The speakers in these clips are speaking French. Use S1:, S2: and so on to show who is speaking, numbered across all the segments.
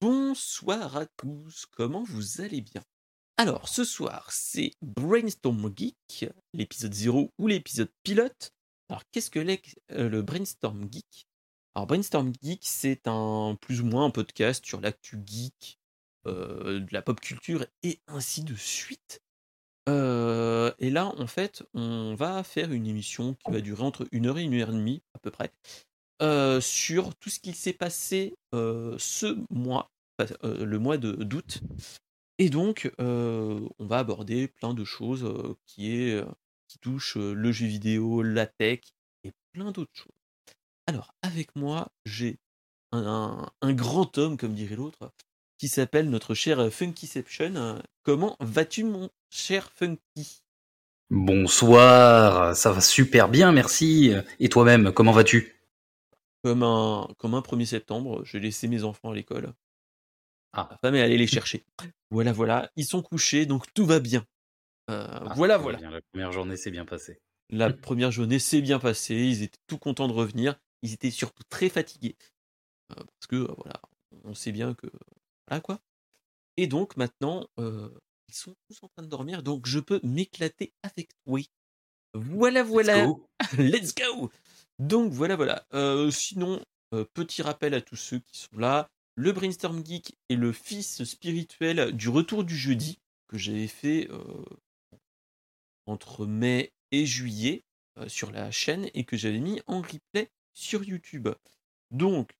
S1: bonsoir à tous, comment vous allez bien? Alors ce soir c'est Brainstorm Geek, l'épisode 0 ou l'épisode pilote. Alors qu'est-ce que euh, le Brainstorm Geek? Alors Brainstorm Geek c'est un plus ou moins un podcast sur l'actu geek, euh, de la pop culture et ainsi de suite. Euh, et là en fait on va faire une émission qui va durer entre une heure et une heure et demie à peu près. Euh, sur tout ce qui s'est passé euh, ce mois, euh, le mois d'août. Et donc, on va aborder plein de choses qui, touchent le jeu vidéo, la tech et plein d'autres choses. Alors, avec moi, j'ai un, un, grand homme, comme dirait l'autre, qui s'appelle notre cher Funkyception. Comment vas-tu, mon cher Funky?
S2: Bonsoir, ça va super bien, merci. Et toi-même, comment vas-tu?
S1: Comme un, comme un 1er septembre, j'ai laissé mes enfants à l'école. Ah. Ma femme est allée les chercher. voilà, voilà. Ils sont couchés, donc tout va bien. Euh, ah, voilà, voilà.
S2: La première journée s'est bien passée.
S1: La première journée s'est bien passée. Ils étaient tout contents de revenir. Ils étaient surtout très fatigués. Euh, parce que, euh, voilà, on sait bien que. Voilà quoi. Et donc maintenant, ils sont tous en train de dormir. Donc je peux m'éclater avec toi. Voilà, voilà. Let's go. Donc voilà, voilà. Euh, sinon, euh, petit rappel à tous ceux qui sont là. Le Brainstorm Geek est le fils spirituel du retour du jeudi que j'avais fait euh, entre mai et juillet sur la chaîne et que j'avais mis en replay sur YouTube. Donc,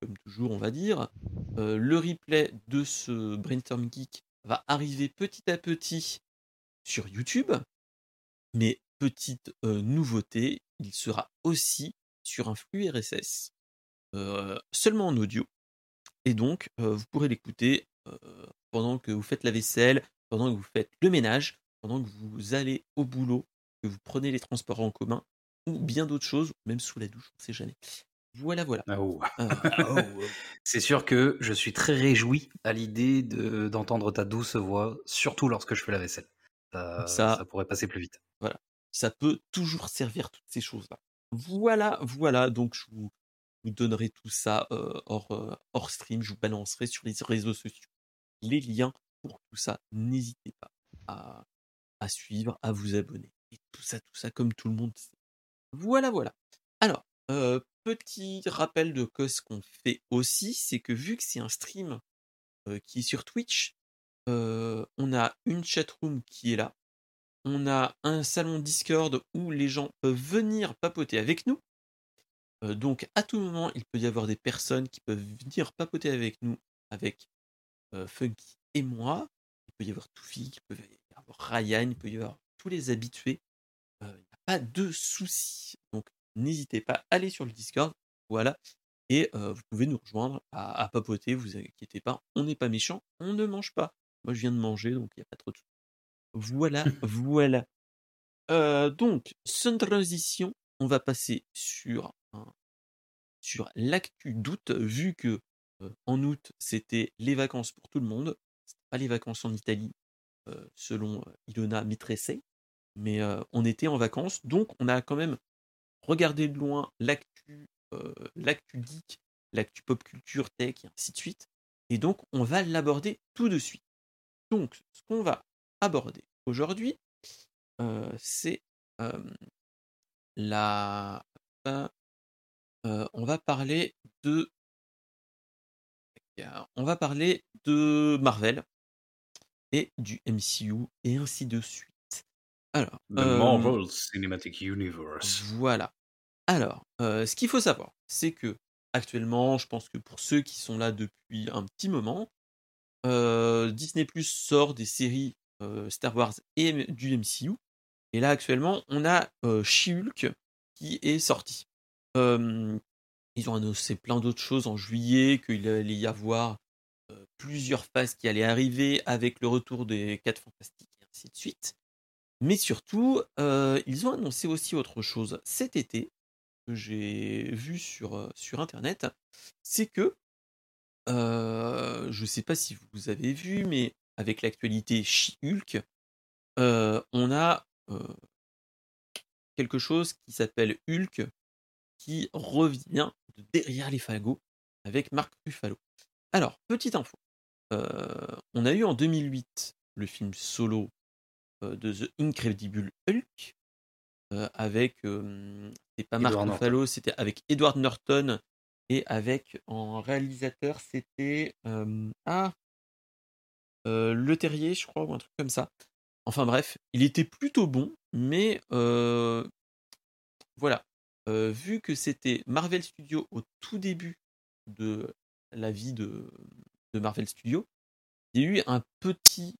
S1: comme toujours, on va dire, le replay de ce Brainstorm Geek va arriver petit à petit sur YouTube. Mais petite nouveauté, il sera aussi sur un flux RSS, seulement en audio. Et donc, vous pourrez l'écouter pendant que vous faites la vaisselle, pendant que vous faites le ménage, pendant que vous allez au boulot, que vous prenez les transports en commun, ou bien d'autres choses, même sous la douche, on ne sait jamais. Voilà, voilà.
S2: Ah, oh. Ah, oh, oh. C'est sûr que je suis très réjoui à l'idée d'entendre ta douce voix, surtout lorsque je fais la vaisselle. Ça, ça pourrait passer plus vite.
S1: Voilà ça peut toujours servir toutes ces choses-là. Voilà, voilà, donc je vous, donnerai tout ça hors, stream, je vous balancerai sur les réseaux sociaux les liens pour tout ça. N'hésitez pas à, suivre, à vous abonner. Et tout ça, tout ça, comme tout le monde sait. Voilà, voilà. Alors, petit rappel de ce qu'on fait aussi, c'est que vu que c'est un stream qui est sur Twitch, on a une chatroom qui est là, on a un salon Discord où les gens peuvent venir papoter avec nous. Euh, donc à tout moment, il peut y avoir des personnes qui peuvent venir papoter avec nous, avec euh, Funky et moi. Il peut y avoir Toufi, il peut y avoir Ryan, il peut y avoir tous les habitués. Euh, il n'y a pas de soucis. Donc n'hésitez pas à aller sur le Discord. Voilà. Et vous pouvez nous rejoindre à, à papoter, vous inquiétez pas, on n'est pas méchant, on ne mange pas. Moi je viens de manger, donc il n'y a pas trop de voilà, voilà. donc, sans transition, on va passer sur, sur l'actu d'août, vu que en août, c'était les vacances pour tout le monde. pas les vacances en Italie, selon Ilona Mitresse, mais on était en vacances, donc on a quand même regardé de loin l'actu, l'actu geek, l'actu pop culture, tech, et ainsi de suite. Et donc, on va l'aborder tout de suite. Donc, ce qu'on va aborder aujourd'hui, euh, c'est la. on va parler de. On va parler de Marvel et du MCU et ainsi de suite. Alors.
S2: The Marvel Cinematic Universe.
S1: Voilà. Alors, ce qu'il faut savoir, c'est que actuellement, je pense que pour ceux qui sont là depuis un petit moment, Disney Plus sort des séries Star Wars et du MCU. Et là, actuellement, on a She-Hulk qui est sorti. ils ont annoncé plein d'autres choses en juillet, qu'il allait y avoir plusieurs phases qui allaient arriver avec le retour des 4 fantastiques et ainsi de suite. Mais surtout, ils ont annoncé aussi autre chose cet été, que j'ai vu sur, sur Internet, c'est que, je ne sais pas si vous avez vu, mais avec l'actualité She-Hulk, euh, on a euh, quelque chose qui s'appelle Hulk qui revient de derrière les fagots avec Marc Ruffalo. Alors, petite info. on a eu en 2008 le film solo de The Incredible Hulk avec c'est pas Mark Ruffalo, c'était avec Edward Norton et avec en réalisateur c'était ah Le Terrier, je crois, ou un truc comme ça. Enfin bref, il était plutôt bon, mais voilà. vu que c'était Marvel Studios au tout début de la vie de, Marvel Studios, il y a eu un petit.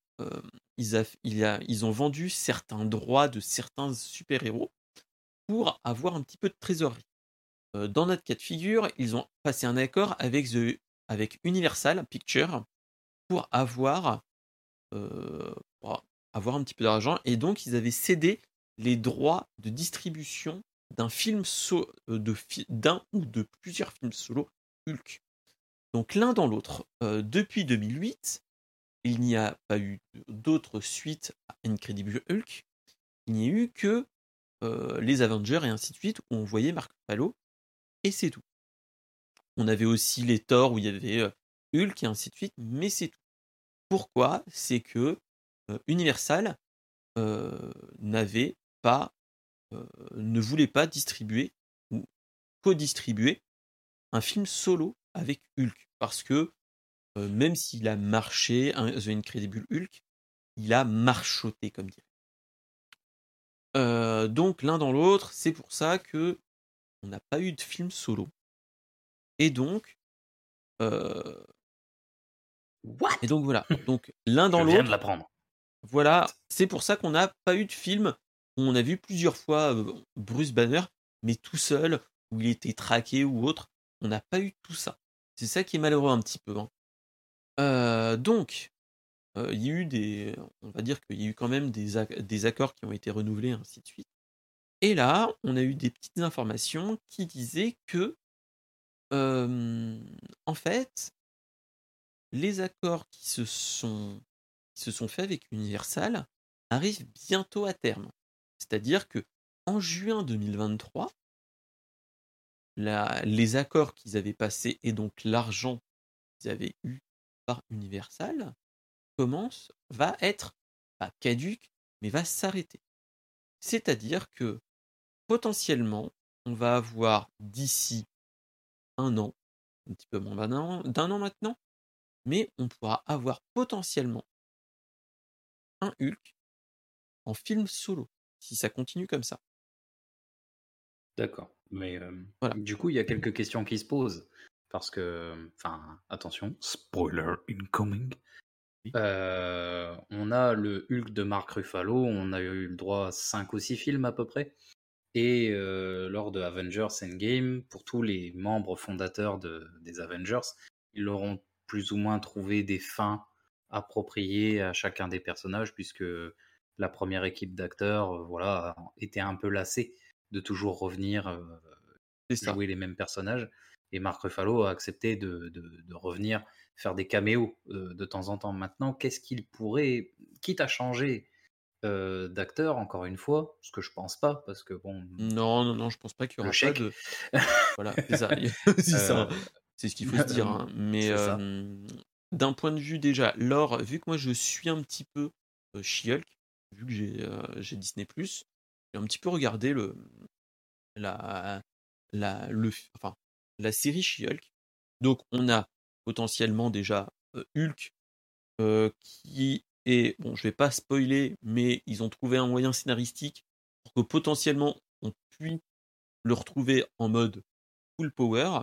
S1: ils, ils ont vendu certains droits de certains super-héros pour avoir un petit peu de trésorerie. dans notre cas de figure, ils ont passé un accord avec, The, avec Universal Pictures pour avoir, avoir un petit peu d'argent et donc ils avaient cédé les droits de distribution d'un film so de d'un ou de plusieurs films solo Hulk. Donc l'un dans l'autre. depuis 2008, il n'y a pas eu d'autres suites à Incredible Hulk. Il n'y a eu que les Avengers et ainsi de suite où on voyait Mark Ruffalo et c'est tout. On avait aussi les Thor où il y avait Hulk et ainsi de suite, mais c'est tout. Pourquoi C'est que Universal n'avait pas, ne voulait pas distribuer ou co-distribuer un film solo avec Hulk. Parce que même s'il a marché, The Incredible Hulk, il a marchoté, comme dirait. donc l'un dans l'autre, c'est pour ça que on n'a pas eu de film solo. Et donc,
S2: What?
S1: Et donc voilà. Donc l'un dans
S2: Je viens
S1: l'autre.
S2: de l'apprendre.
S1: Voilà, c'est pour ça qu'on n'a pas eu de film où on a vu plusieurs fois Bruce Banner, mais tout seul, où il était traqué ou autre. On n'a pas eu tout ça. C'est ça qui est malheureux un petit peu. Hein. donc, il y a eu des. On va dire qu'il y a eu quand même des, des accords qui ont été renouvelés, ainsi de suite. Et là, on a eu des petites informations qui disaient que, en fait, les accords qui se sont faits avec Universal arrivent bientôt à terme. C'est-à-dire que en juin 2023, les accords qu'ils avaient passés et donc l'argent qu'ils avaient eu par Universal commence, va être pas caduque, mais va s'arrêter. C'est-à-dire que potentiellement, on va avoir d'ici un an, un petit peu moins d'un an maintenant, mais on pourra avoir potentiellement un Hulk en film solo, si ça continue comme ça.
S2: D'accord. Mais du coup, il y a quelques questions qui se posent. Parce que, enfin, attention, spoiler incoming. on a le Hulk de Mark Ruffalo, on a eu le droit à 5 ou 6 films à peu près. Et lors de Avengers Endgame, pour tous les membres fondateurs des Avengers, ils auront plus ou moins trouvé des fins appropriées à chacun des personnages, puisque la première équipe d'acteurs voilà, était un peu lassée de toujours revenir jouer les mêmes personnages. Et Marc Ruffalo a accepté de, revenir faire des caméos de temps en temps. Maintenant, qu'est-ce qu'il pourrait, quitte à changer d'acteur, encore une fois, ce que je pense pas, parce que bon.
S1: Non, non, non, je pense pas qu'il y aura pas de. voilà, c'est ça. c'est ce qu'il faut se dire. Hein. Mais d'un point de vue déjà, Laure, vu que moi je suis un petit peu She-Hulk, vu que j'ai Disney, j'ai un petit peu regardé le, la, la, le, enfin, la série She-Hulk. Donc on a potentiellement déjà Hulk qui est, bon je vais pas spoiler, mais ils ont trouvé un moyen scénaristique pour que potentiellement on puisse le retrouver en mode full power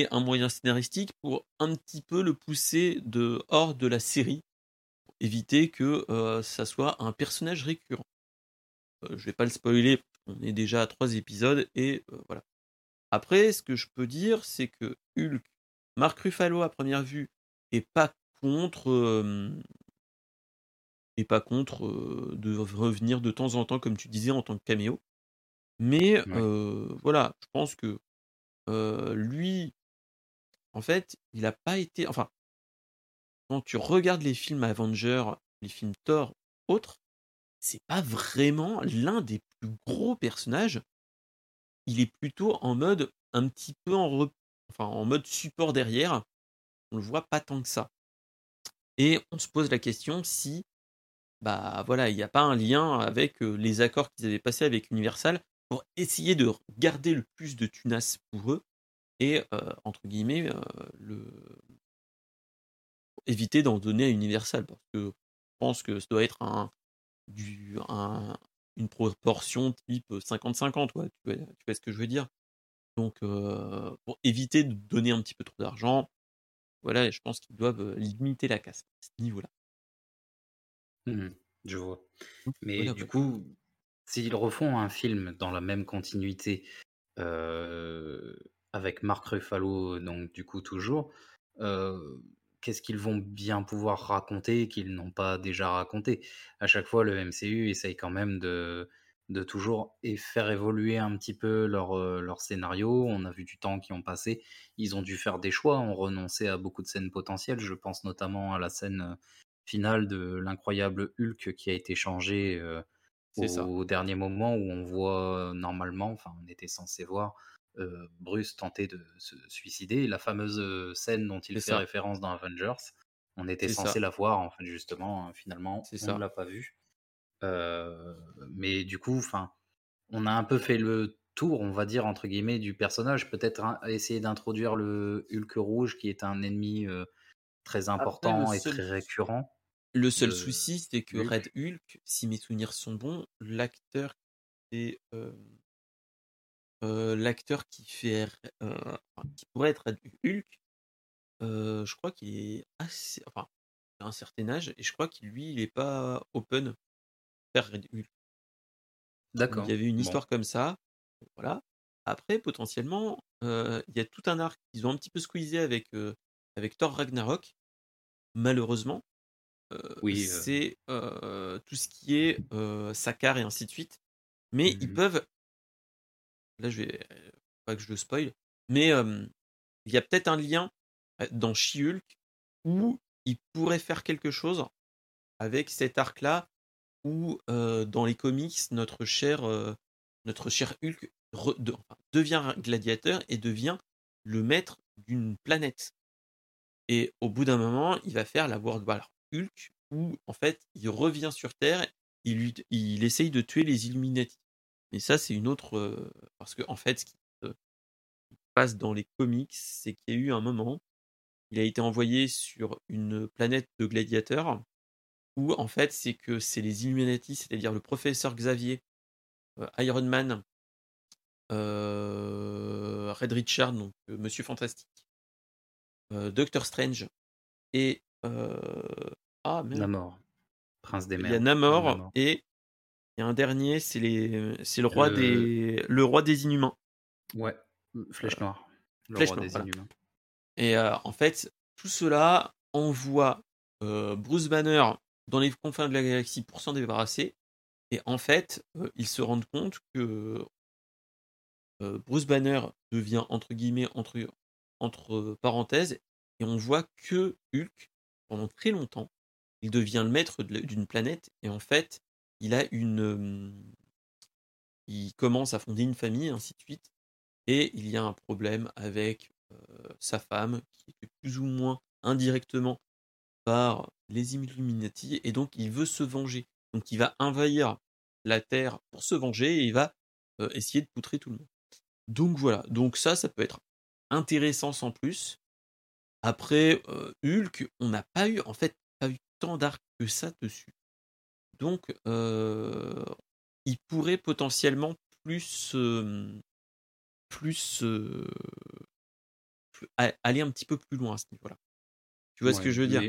S1: et un moyen scénaristique pour un petit peu le pousser de hors de la série pour éviter que ça soit un personnage récurrent. je vais pas le spoiler, on est déjà à trois épisodes et voilà. Après, ce que je peux dire, c'est que Hulk, Marc Ruffalo à première vue, est pas contre, est pas contre de revenir de temps en temps, comme tu disais, en tant que caméo. Mais voilà, je pense que lui, en fait, il n'a pas été. Enfin, quand tu regardes les films Avengers, les films Thor, autres, c'est pas vraiment l'un des plus gros personnages il est plutôt en mode un petit peu en, enfin, en mode support derrière. on le voit pas tant que ça. Et on se pose la question si, bah voilà, il n'y a pas un lien avec les accords qu'ils avaient passés avec Universal pour essayer de garder le plus de tunas pour eux et entre guillemets le éviter d'en donner à Universal parce que je pense que ça doit être un, du, un, une proportion type 50-50, tu, vois, tu vois ce que je veux dire. Donc, pour éviter de donner un petit peu trop d'argent, voilà, je pense qu'ils doivent limiter la casse à ce niveau-là.
S2: Mmh je vois. Mais du coup, s'ils refont un film dans la même continuité, avec Marc Ruffalo, donc du coup toujours, qu'est-ce qu'ils vont bien pouvoir raconter qu'ils n'ont pas déjà raconté? À chaque fois, le MCU essaye quand même de, de toujours et faire évoluer un petit peu leur, leur scénario. On a vu du temps qui ont passé. Ils ont dû faire des choix, ont renoncé à beaucoup de scènes potentielles. Je pense notamment à la scène finale de l'incroyable Hulk qui a été changé au, dernier moment où on voit normalement, enfin on était censé voir Bruce tenter de se suicider. La fameuse scène dont il fait référence dans Avengers, on était censé la voir, en fait, justement, hein, finalement, on ne l'a pas vue. mais du coup, enfin, on a un peu fait le tour, on va dire, entre guillemets, du personnage. Peut-être essayer d'introduire le Hulk rouge, qui est un ennemi très important et très récurrent.
S1: Le seul souci, c'est que Red Hulk, si mes souvenirs sont bons, l'acteur est l'acteur qui fait qui pourrait être Hulk, je crois qu'il est assez enfin, à un certain âge et je crois qu'il lui, il est pas open faire Red Hulk. D'accord. Il y avait une histoire comme ça, voilà. Après potentiellement, il y a tout un arc qu'ils ont un petit peu squeezé avec, avec Thor Ragnarok. Malheureusement, oui, c'est, tout ce qui est, Sakar et ainsi de suite. Mais ils mmh peuvent là je vais pas que je le spoil, mais il y a peut-être un lien dans She-Hulk où il pourrait faire quelque chose avec cet arc-là où dans les comics notre cher notre cher Hulk devient gladiateur et devient le maître d'une planète. Et au bout d'un moment, il va faire la World War Hulk où en fait il revient sur Terre, il, il essaye de tuer les Illuminati. Mais ça, c'est une autre. parce que, en fait, ce qui se passe dans les comics, c'est qu'il y a eu un moment, il a été envoyé sur une planète de gladiateurs, où, en fait, c'est que c'est les Illuminati, c'est-à-dire le professeur Xavier, Iron Man, Red Richard, donc Monsieur Fantastique, Doctor Strange, et. ah,
S2: merde. Namor. Prince des
S1: mers. Il y a Namor. et un dernier, c'est les, c'est le roi des, le roi des inhumains.
S2: Ouais, Flèche Noire. Flèche Noire,
S1: des inhumains. Et euh, en fait, tout cela envoie euh, Bruce Banner dans les confins de la galaxie pour s'en débarrasser. Et en fait, euh, ils se rendent compte que Bruce Banner devient entre guillemets entre, entre parenthèses et on voit que Hulk pendant très longtemps il devient le maître d'une planète et en fait il a une. il commence à fonder une famille, ainsi de suite. Et il y a un problème avec sa femme, qui est plus ou moins indirectement par les Illuminati, et donc il veut se venger. Donc il va envahir la Terre pour se venger et il va essayer de poutrer tout le monde. Donc voilà, donc ça, ça peut être intéressant sans plus. Après, Hulk, on n'a pas eu, en fait, pas eu tant d'arcs que ça dessus. Donc, il pourrait potentiellement plus, plus, aller un petit peu plus loin à ce niveau-là. Tu vois ce que je veux dire?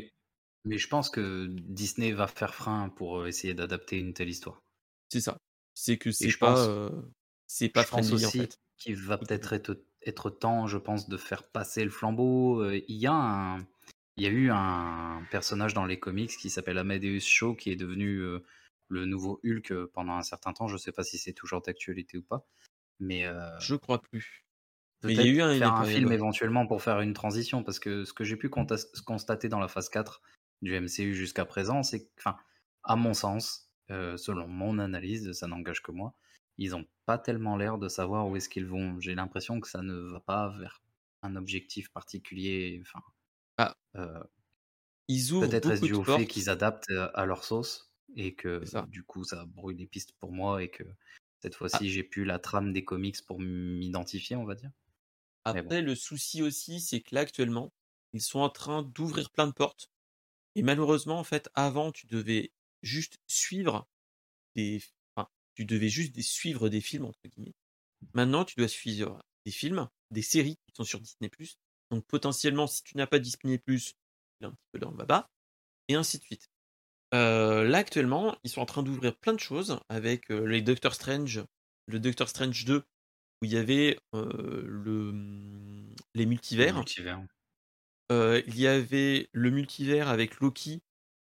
S2: mais, je pense que Disney va faire frein pour essayer d'adapter une telle histoire.
S1: C'est ça. C'est que c'est pas, c'est pas
S2: je aussi en fait. Qu'il va peut-être être, être, temps, je pense, de faire passer le flambeau. Il y a un il y a eu un personnage dans les comics qui s'appelle Amadeus Shaw qui est devenu euh, le nouveau Hulk euh, pendant un certain temps. Je ne sais pas si c'est toujours d'actualité ou pas. Mais euh,
S1: je crois plus.
S2: Mais il y a eu un, faire un film éventuellement pour faire une transition parce que ce que j'ai pu constater dans la phase 4 du MCU jusqu'à présent, c'est que, enfin, à mon sens, selon mon analyse, ça n'engage que moi, ils n'ont pas tellement l'air de savoir où est-ce qu'ils vont. J'ai l'impression que ça ne va pas vers un objectif particulier. Enfin,
S1: Ah. Ils ouvrent
S2: Peut-être est-ce dû au fait qu'ils adaptent à leur sauce et que du coup ça brouille les pistes pour moi et que cette
S1: Ah.
S2: fois-ci j'ai plus la trame des comics pour m'identifier, on va dire. Bon.
S1: Après, le souci aussi, c'est que là, actuellement, ils sont en train d'ouvrir plein de portes. Et malheureusement, en fait, avant, tu devais juste suivre des, enfin, tu devais juste des- suivre des films, entre guillemets. Maintenant, tu dois suivre des films, des séries qui sont sur Disney+. Donc, potentiellement, si tu n'as pas Disney+, tu es un petit peu dans le baba. Et ainsi de suite. Euh, là, actuellement, ils sont en train d'ouvrir plein de choses avec euh, les Doctor Strange, le Doctor Strange 2, où il y avait euh, le, les
S2: Le
S1: multivers.
S2: multivers.
S1: Il y avait le multivers avec Loki,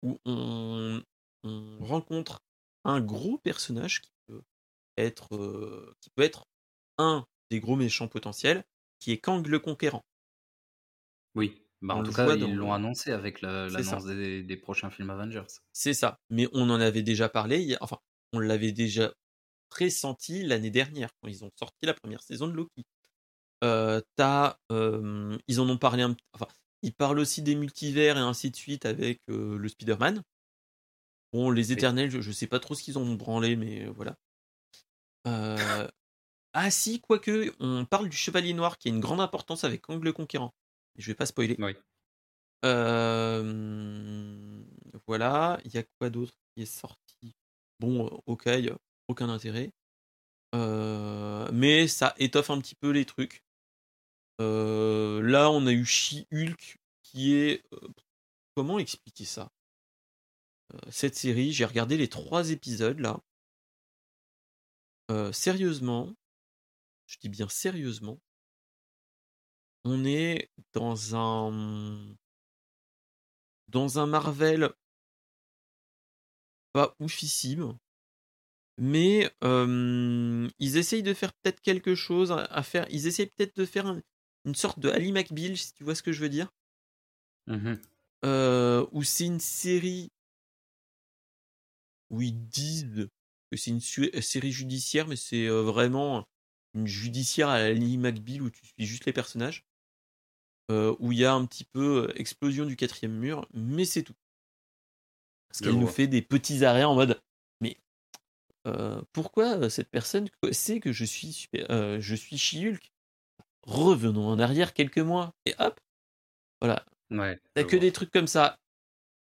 S1: où on, on rencontre un gros personnage qui peut être, qui peut être un des gros méchants potentiels, qui est Kang le Conquérant.
S2: Oui. Bah,
S1: On
S2: en tout cas, ils l'ont annoncé avec l'annonce des, des prochains films Avengers.
S1: C'est ça. Mais on en avait déjà parlé, enfin, on l'avait déjà pressenti l'année dernière, quand ils ont sorti la première saison de Loki. Euh, t'as, euh, ils en ont parlé un enfin, ils parlent aussi des multivers et ainsi de suite avec euh, le Spider-Man. Bon, les éternels, je, je sais pas trop ce qu'ils ont branlé, mais voilà. Ah si, quoique, on parle du Chevalier Noir qui a une grande importance avec Kang le Conquérant. Je vais pas spoiler.
S2: Oui.
S1: Euh, voilà, il y a quoi d'autre qui est sorti? Bon, ok, aucun intérêt. Euh, mais ça étoffe un petit peu les trucs. Euh, là, on a eu She-Hulk qui est. comment expliquer ça? Cette série, j'ai regardé les trois épisodes là. Sérieusement, je dis bien sérieusement, on est dans un dans un Marvel pas oufissime, mais euh, ils essayent de faire peut-être quelque chose à, faire. Ils essayent peut-être de faire un- une sorte de Ali McBeal, si tu vois ce que je veux dire, euh, où c'est une série où ils disent que c'est une série judiciaire, mais c'est vraiment une judiciaire à Ali McBeal où tu suis juste les personnages, euh, où il y a un petit peu euh, explosion du quatrième mur, mais c'est tout. Parce qu'elle nous fait des petits arrêts en mode mais euh, pourquoi cette personne sait que je suis super- euh, je suis She-Hulk? Revenons en arrière quelques mois et hop, voilà.
S2: Ouais.
S1: T'as que
S2: vois.
S1: des trucs comme ça.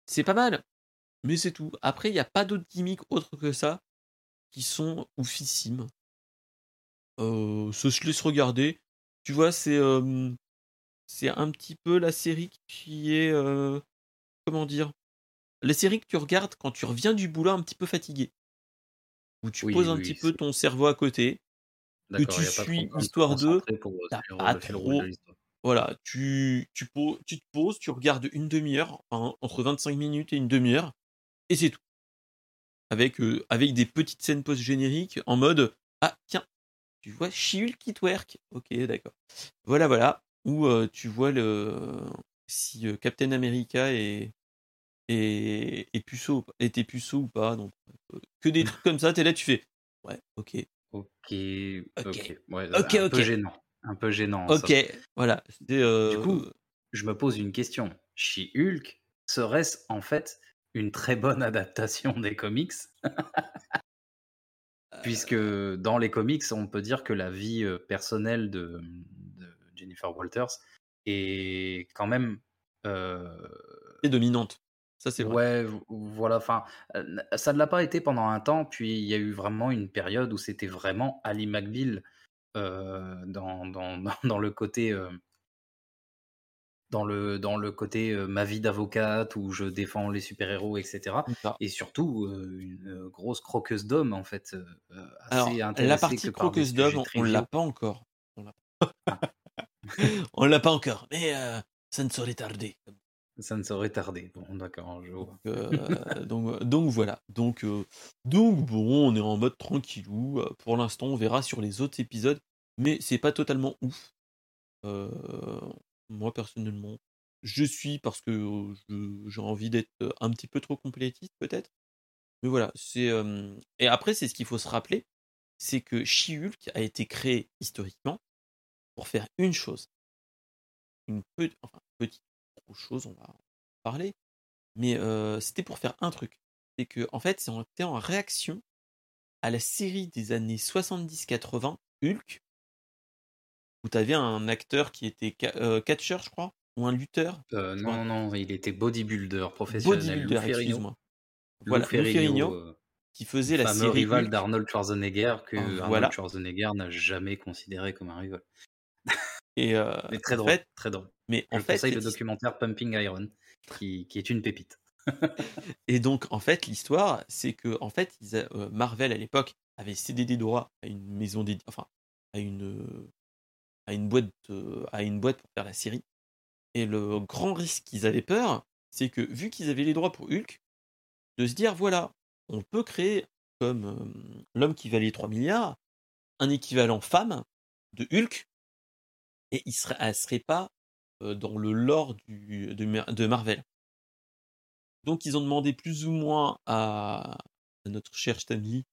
S1: C'est pas mal, mais c'est tout. Après, il n'y a pas d'autres gimmicks autres que ça qui sont oufissimes. Ça se laisse regarder. Tu vois, c'est euh, c'est un petit peu la série qui est euh, comment dire la série que tu regardes quand tu reviens du boulot un petit peu fatigué. Où tu
S2: Oui,
S1: poses un
S2: oui,
S1: petit peu ton cerveau à côté, que tu suis histoire de
S2: euh,
S1: pas trop
S2: l'histoire.
S1: voilà, tu, tu, po- tu te poses, tu regardes une demi-heure, enfin, entre 25 minutes et une demi-heure, et c'est tout. Avec, euh, avec des petites scènes post-génériques en mode Ah, tiens, tu vois She-Hulk qui twerk. Ok, d'accord. Voilà, voilà. Où euh, tu vois le si euh, Captain America est, est, est puceau, ou pas- était puceau ou pas. Donc, euh, que des trucs comme ça, t'es là, tu fais Ouais, ok,
S2: Ok,
S1: Ok.
S2: ok. Ouais,
S1: Ok,
S2: un peu gênant. Un peu gênant. ça.
S1: ok. Voilà. Euh,
S2: Du coup, je me pose une question. She-Hulk, serait-ce en fait une très bonne adaptation des comics? Puisque dans les comics, on peut dire que la vie personnelle de, de Jennifer Walters est quand même. euh,
S1: est dominante. Ça, c'est vrai.
S2: Ouais, vo- voilà. Enfin, euh, ça ne l'a pas été pendant un temps, puis il y a eu vraiment une période où c'était vraiment Ali McBeal euh, dans, dans, dans, le côté. euh, dans le, dans le côté euh, ma vie d'avocate où je défends les super-héros, etc. Et surtout, euh, une euh, grosse croqueuse d'hommes, en fait. euh, euh,
S1: Alors, la partie croqueuse d'homme,
S2: sujets
S1: on l'a
S2: triviaux.
S1: pas encore. On l'a on l'a pas encore, mais euh, ça ne saurait tarder.
S2: Ça ne saurait tarder. Bon, d'accord, je vois.
S1: Euh, donc, donc voilà. Donc, euh, donc bon, on est en mode tranquillou. Euh, Pour l'instant, on verra sur les autres épisodes, mais c'est pas totalement ouf. Euh, moi personnellement, je suis parce que euh, j'ai envie d'être un petit peu trop complétiste peut-être. Mais voilà, c'est euh, et après c'est ce qu'il faut se rappeler, c'est que She-Hulk a été créé historiquement pour faire une chose, une petite, enfin petite, chose, on va en parler. Mais euh, c'était pour faire un truc. C'est que, en fait, c'était en réaction à la série des années 70-80, Hulk, où tu avais un acteur qui était euh, catcher, je crois, ou un lutteur.
S2: Euh, non, non, il était bodybuilder professionnel.
S1: Bodybuilder, excuse-moi. Voilà, Ferrigno, qui faisait la série
S2: rival d'Arnold Schwarzenegger que ah, Arnold Schwarzenegger n'a jamais considéré comme un rival.
S1: Et euh,
S2: très drôle, très drôle.
S1: Mais
S2: en fait, le documentaire Pumping Iron, qui, qui est une pépite.
S1: et donc, en fait, l'histoire, c'est que en fait, euh, Marvel à l'époque avait cédé des droits à une maison d'édition, enfin, à une à une boîte à une boîte pour faire la série. Et le grand risque qu'ils avaient peur, c'est que vu qu'ils avaient les droits pour Hulk, de se dire voilà, on peut créer comme euh, l'homme qui valait 3 milliards, un équivalent femme de Hulk, et il serait, elle serait pas dans le lore du, de, Marvel. Donc ils ont demandé plus ou moins à, notre cher Stanley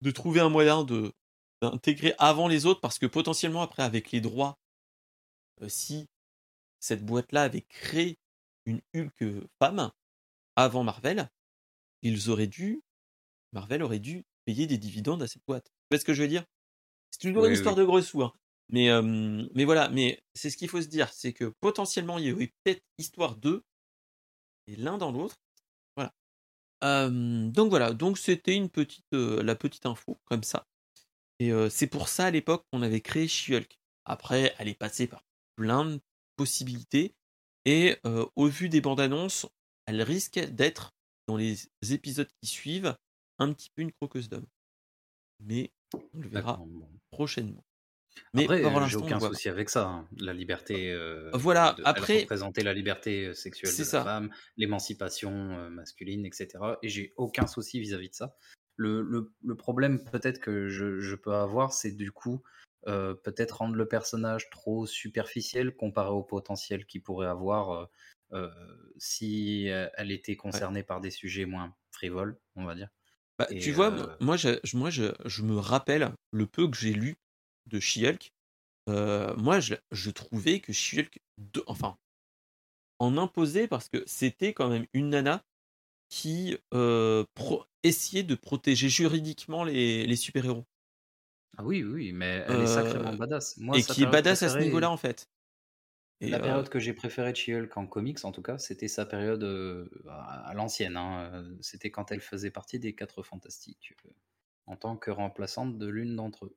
S1: de trouver un moyen de d'intégrer avant les autres parce que potentiellement après avec les droits, euh, si cette boîte-là avait créé une Hulk femme avant Marvel, ils auraient dû, Marvel aurait dû payer des dividendes à cette boîte. Tu vois ce que je veux dire? C'est toujours une histoire de gros sous. Hein. Mais, mais voilà, mais c'est ce qu'il faut se dire, c'est que potentiellement il y aurait peut-être histoire d'eux, et l'un dans l'autre. Voilà. donc voilà, donc c'était une petite, la petite info comme ça. Et c'est pour ça à l'époque qu'on avait créé She-Hulk. Après, elle est passée par plein de possibilités, et au vu des bandes annonces, elle risque d'être dans les épisodes qui suivent, un petit peu une croqueuse d'homme. Mais on le verra prochainement.
S2: Mais après, j'ai aucun souci avec ça. Hein. La liberté. Euh,
S1: voilà. après,
S2: présenter la liberté euh, sexuelle de la femme, l'émancipation euh, masculine, etc. Et j'ai aucun souci vis-à-vis de ça. Le, le, le problème peut-être que je, je, peux avoir, c'est du coup peut-être rendre le personnage trop superficiel comparé au potentiel qu'il pourrait avoir si elle était concernée par des sujets moins frivoles, on va dire.
S1: Bah, tu vois, moi, je, moi je, je, me rappelle le peu que j'ai lu de She-Hulk. moi, je, je, trouvais que She-Hulk, enfin, en imposait parce que c'était quand même une nana qui essayait de protéger juridiquement les, les super-héros.
S2: Ah oui, oui, mais elle est sacrément badass.
S1: Moi, et qui est badass à ce niveau-là, en fait.
S2: La période que j'ai préférée de She-Hulk en comics, en tout cas, c'était sa période à l'ancienne. Hein, c'était quand elle faisait partie des Quatre Fantastiques, en tant que remplaçante de l'une d'entre eux.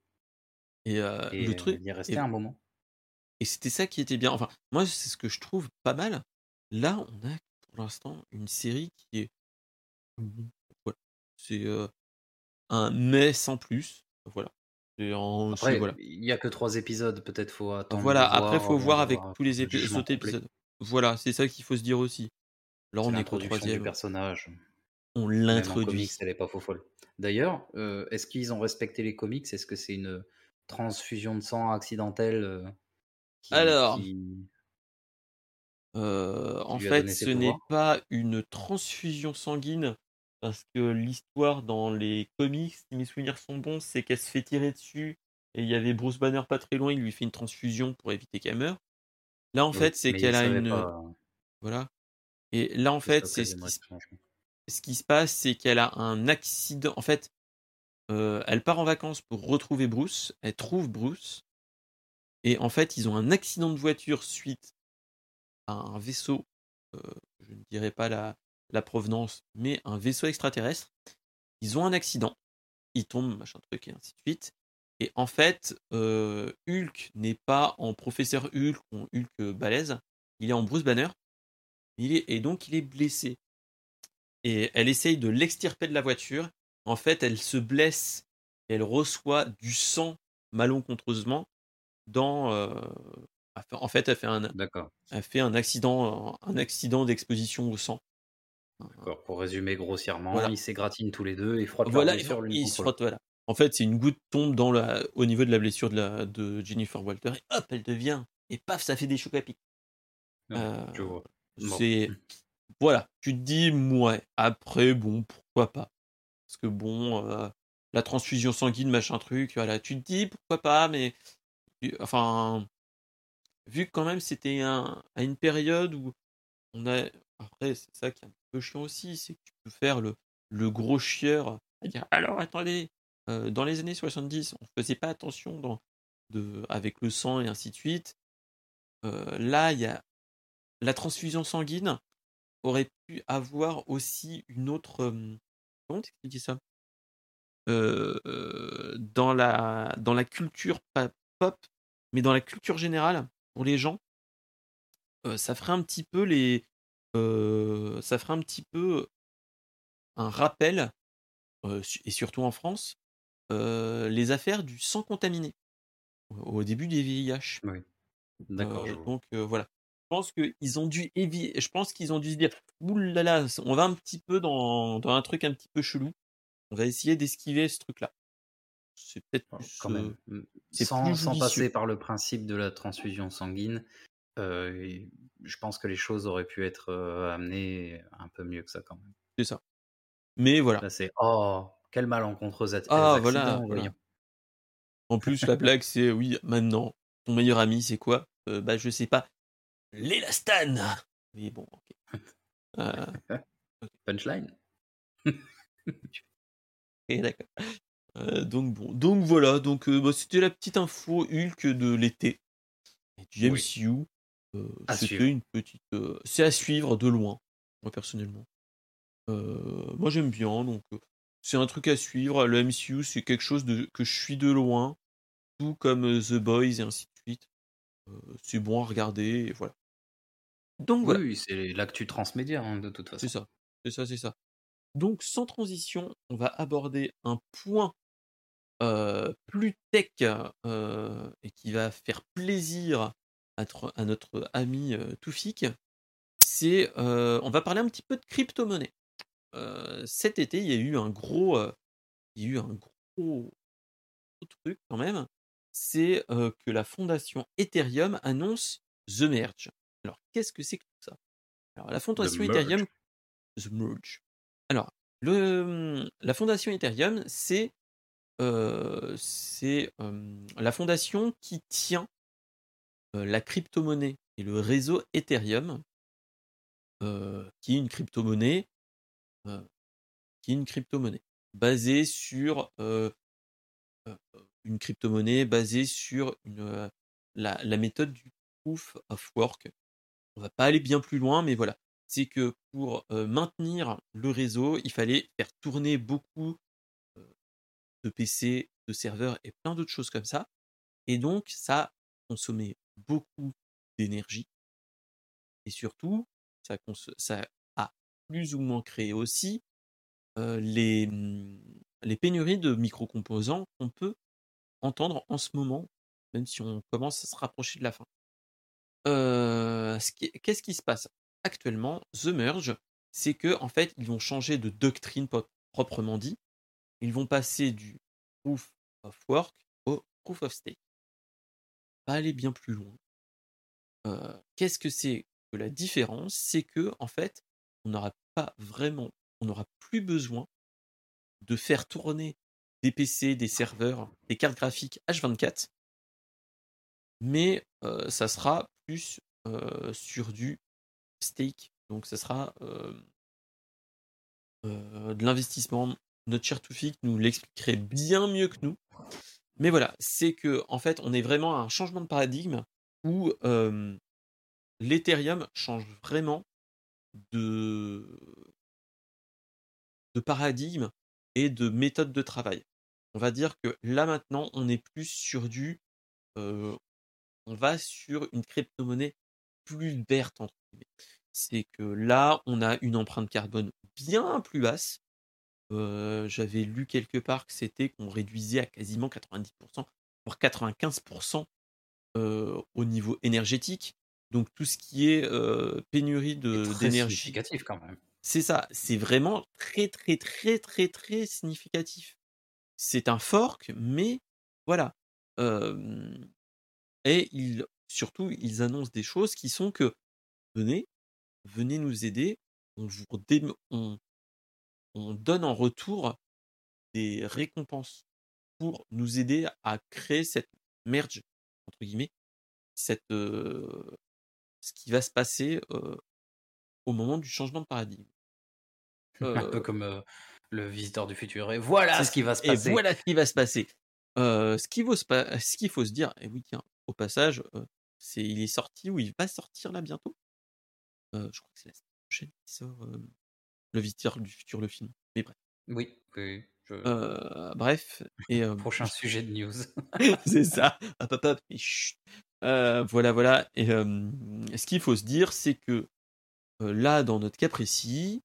S1: Et, le truc.
S2: Il y est resté un moment.
S1: Et c'était ça qui était bien. Enfin, moi, c'est ce que je trouve pas mal. Là, on a pour l'instant une série qui est. Voilà. C'est un mais sans plus. Voilà.
S2: Après, il n'y a que trois épisodes, peut-être faut attendre.
S1: Voilà, après, il faut voir avec tous les autres épisodes. Voilà, c'est ça qu'il faut se dire aussi. Là, on est, est troisième. du
S2: personnage.
S1: On l'introduit.
S2: D'ailleurs, euh, est-ce qu'ils ont respecté les comics? Est-ce que c'est une transfusion de sang accidentelle euh,
S1: Alors, euh, en fait, ce n'est pas une transfusion sanguine parce que l'histoire dans les comics, si mes souvenirs sont bons, c'est qu'elle se fait tirer dessus et il y avait Bruce Banner pas très loin, il lui fait une transfusion pour éviter qu'elle meure. Là, en fait, c'est qu'elle a une. Voilà. Et là, en fait, c'est ce, ce qui se passe, c'est qu'elle a un accident. En fait, euh, elle part en vacances pour retrouver Bruce. Elle trouve Bruce. Et en fait, ils ont un accident de voiture suite à un vaisseau. Euh, je ne dirais pas la, provenance, mais un vaisseau extraterrestre. Ils ont un accident, ils tombent, machin truc, et ainsi de suite. Et en fait, euh, Hulk n'est pas en professeur Hulk ou Hulk balèze, il est en Bruce Banner. Et donc il est blessé. Et elle essaye de l'extirper de la voiture. En fait, elle se blesse et elle reçoit du sang malencontreusement dans. Euh, en fait, elle fait un, elle fait un accident, un accident d'exposition au sang.
S2: D'accord, pour résumer grossièrement, ils s'égratine tous les deux et frottent
S1: voilà, ils se frottent, voilà. En fait, c'est une goutte tombe dans la, au niveau de la blessure de, la, de Jennifer Walter et hop, elle devient et paf, ça fait des chocs à pic.
S2: Euh,
S1: c'est voilà, tu te dis ouais. Après, bon, pourquoi pas Parce que bon, euh, la transfusion sanguine, machin truc, voilà, tu te dis pourquoi pas, mais enfin, vu que quand même c'était un, à une période où on a après c'est ça qui est un peu chiant aussi, c'est que tu peux faire le le gros chieur «Alors attendez, heu, dans les années 70, on faisait pas attention dans de avec le sang et ainsi de suite». Heu, là, il y a la transfusion sanguine aurait pu avoir aussi une autre, comment t'expliquer ça? Heu, dans la dans la culture pas pop, mais dans la culture générale, pour les gens heu, ça ferait un petit peu les ça ferait un petit peu un rappel, et surtout en France, les affaires du sang contaminé, au début des VIH.
S2: Oui. D'accord,
S1: donc voilà. Je pense qu'ils ont dû évi je pense qu'ils ont dû se dire: «Ouh là là, s on va un petit peu dans dans un truc un petit peu chelou. On va essayer d'esquiver ce truc-là». C'est peut-être plus,
S2: quand même,
S1: heu,
S2: mmh, sans sans passer par le principe de la transfusion sanguine, et je pense que les choses auraient pu être, heu, amenées un peu mieux que ça quand même.
S1: C'est ça. Mais voilà.
S2: Là, c'est: «Oh, quelle malencontreuse at
S1: Ah voilà,
S2: accident,
S1: voilà.
S2: voyons».
S1: En plus, la blague, c'est: «Oui, maintenant, ton meilleur ami, c'est quoi?» «Heu, bah, je sais pas, l'élastane!» oui, bon, OK. OK.
S2: Punchline.
S1: Et d'accord. Heu, donc bon, donc voilà, donc heu, bah, c'était la petite info Hulk de l'été du
S2: Oui.
S1: MCU. Heu,
S2: À
S1: c'était une petite, c'est à suivre de loin, moi personnellement. Moi j'aime bien donc c'est un truc à suivre. Le MCU, c'est quelque chose de que je suis de loin, tout comme, The Boys et ainsi de suite. C'est bon à regarder et voilà. Donc
S2: Oui,
S1: voilà.
S2: oui, c'est l'actu transmédia, hein, de toute
S1: C'est
S2: façon.
S1: ça, c'est ça, c'est ça. Donc sans transition, on va aborder un point, plus tech, et qui va faire plaisir à tr à notre ami, heu, Toufik. C'est, on va parler un petit peu de cryptomonnaies. Heu, cet été, il y a eu un gros, il y a eu un gros gros truc quand même, c'est, que la fondation Ethereum annonce The Merge. Alors qu'est-ce que c'est que tout ça? Alors la fondation. Ethereum The Merge. Alors le, la fondation Ethereum, c'est, hem, la fondation qui tient, la cryptomonnaie et le réseau Ethereum qui est une cryptomonnaie, qui est une cryptomonnaie basée sur, une cryptomonnaie basée sur une, heu, la la méthode du Proof of Work. On va pas aller bien plus loin, mais voilà. C'est que pour, heu, maintenir le réseau, il fallait faire tourner beaucoup, heu, de PC, de serveurs et plein d'autres choses comme ça et donc ça consommait beaucoup d'énergie et surtout, ça a plus ou moins créé aussi, heu, les, mmh, les pénuries de micro-composants qu'on peut entendre en ce moment, même si on commence à se rapprocher de la fin. Qu'est-ce qui se passe? Actuellement, The Merge, c'est qu'en fait, ils vont changer de doctrine proprement dit. Ils vont passer du Proof of Work au Proof of Stake. Pas aller bien plus loin. Qu'est-ce que c'est que la différence? C'est qu'en fait, on n'aura pas vraiment on n'aura plus besoin de faire tourner des PC, des serveurs, des cartes graphiques H24 mais ça sera sur du stake, donc ça sera, de l'investissement. Notre cher Toufik nous l'expliquerait bien mieux que nous. Mais voilà, c'est qu'en fait, on est vraiment à un changement de paradigme où, l'Ethereum change vraiment de paradigme et de méthode de travail. On va dire que là, maintenant, on est plus sur du, on va sur une cryptomonnaie «plus verte» entre guillemets. C'est que là, on a une empreinte carbone bien plus basse. Heu, j'avais lu quelque part que c'était qu'on réduisait à quasiment 90% voire 95 heu, au niveau énergétique. Donc tout ce qui est, heu, pénurie d'énergie
S2: significatif quand même.
S1: c'est ça, c'est vraiment très, très, très, très, très significatif. C'est un fork, mais voilà. Et ils surtout, ils annoncent des choses qui sont que: «Venez, venez nous aider, on vous on on donne en retour des récompenses pour nous aider à créer cette "merge" entre guillemets, cette, ce qui va se passer, au moment du changement de paradigme.
S2: Un peu comme le visiteur du futur. Et voilà ce qui va se passer.
S1: Et voilà ce qui va se passer. ce qu'il faut, se faut se dire, et oui, tiens, au passage, c'est il est sorti ou il va sortir là bientôt? je crois que c'est la semaine prochaine qui sort le visiteur du futur, le film. Mais bref.
S2: Oui, oui.
S1: bref. Et,
S2: Prochain sujet de news.
S1: c'est ça. Hop, hop, hop. voilà, voilà. Et ce qu'il faut se dire, c'est que là, dans notre cas précis,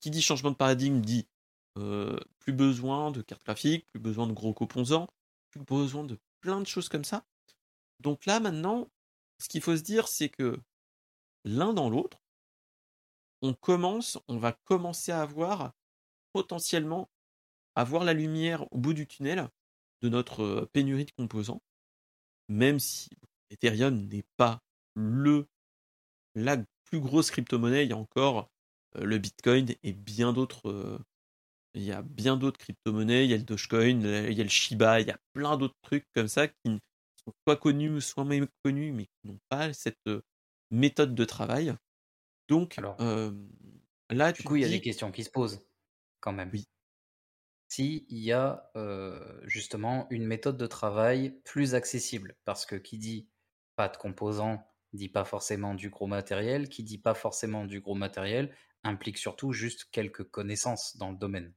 S1: qui dit changement de paradigme dit plus besoin de cartes graphiques, plus besoin de gros composants, plus besoin de plein de choses comme ça. Donc là, maintenant, ce qu'il faut se dire, c'est que l'un dans l'autre, on commence, on va commencer à avoir potentiellement à voir la lumière au bout du tunnel de notre pénurie de composants, même si Ethereum n'est pas le la plus grosse crypto-monnaie, il y a encore le Bitcoin et bien d'autres il y a bien d'autres crypto-monnaies, il y a le Dogecoin, il y a le Shiba, il y a plein d'autres trucs comme ça qui sont soit connus, soit méconnus, mais qui n'ont pas cette méthode de travail. Donc,
S2: Alors, là, du coup, il y a des questions qui se posent quand même.
S1: Oui.
S2: S'il y a justement une méthode de travail plus accessible, parce que qui dit pas de composants dit pas forcément du gros matériel, qui dit pas forcément du gros matériel implique surtout juste quelques connaissances dans le domaine.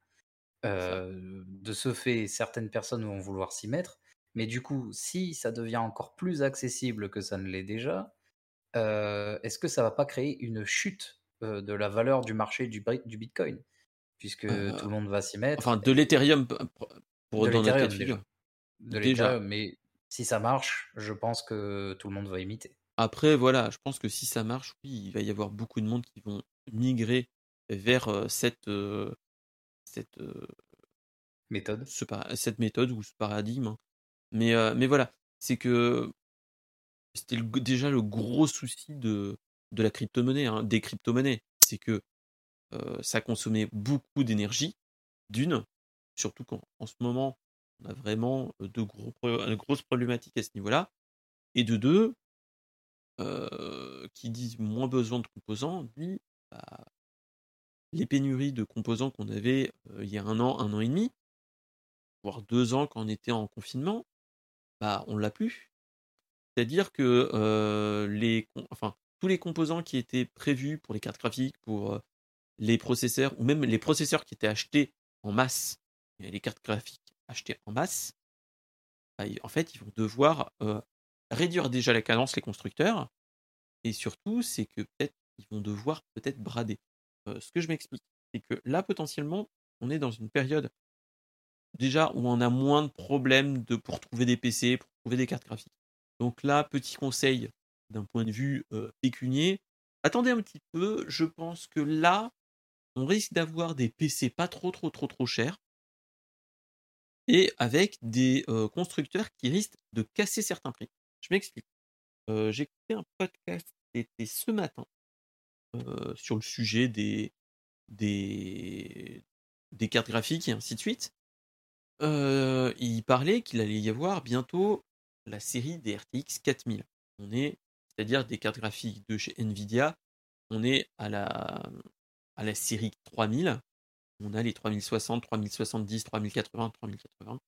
S2: De ce fait, certaines personnes vont vouloir s'y mettre, mais du coup, si ça devient encore plus accessible que ça ne l'est déjà, est-ce que ça va pas créer une chute de la valeur du marché du, du Bitcoin? Puisque tout le monde va s'y mettre.
S1: Enfin, de l'Ethereum pour
S2: de l'Ethereum, De l'Ethereum, mais si ça marche, je pense que tout le monde va imiter.
S1: Après, voilà, je pense que si ça marche, oui, il va y avoir beaucoup de monde qui vont migrer vers cette, cette
S2: méthode,
S1: cette méthode ou ce paradigme. Hein. Mais, mais voilà, c'est que c'était déjà le gros souci de, de la crypto-monnaie, hein, des crypto-monnaies. C'est que ça consommait beaucoup d'énergie, d'une, surtout qu'en en ce moment, on a vraiment de, gros, de grosses problématiques à ce niveau-là. Et de deux, qui dit moins besoin de composants, dit bah, les pénuries de composants qu'on avait il y a un an, un an et demi, voire deux ans quand on était en confinement, bah on l'a plus. C'est-à-dire que les, enfin, tous les composants qui étaient prévus pour les cartes graphiques, pour les processeurs, ou même les processeurs qui étaient achetés en masse, les cartes graphiques achetées en masse, bah, en fait, ils vont devoir réduire déjà la cadence, les constructeurs, et surtout, c'est que peut-être ils vont devoir peut-être brader. Ce que je m'explique, c'est que là, potentiellement, on est dans une période déjà où on a moins de problèmes de, pour trouver des PC, pour trouver des cartes graphiques. Donc là, petit conseil d'un point de vue pécunier, attendez un petit peu, je pense que là, on risque d'avoir des PC pas trop trop trop trop chers et avec des constructeurs qui risquent de casser certains prix. Je m'explique. J'ai écouté un podcast, c'était ce matin, sur le sujet des, des, des cartes graphiques et ainsi de suite. il parlait qu'il allait y avoir bientôt la série des RTX 4000. On est, c'est-à-dire des cartes graphiques de chez Nvidia, on est à la, à la série 3000. On a les 3060, 3070, 3080, 3080,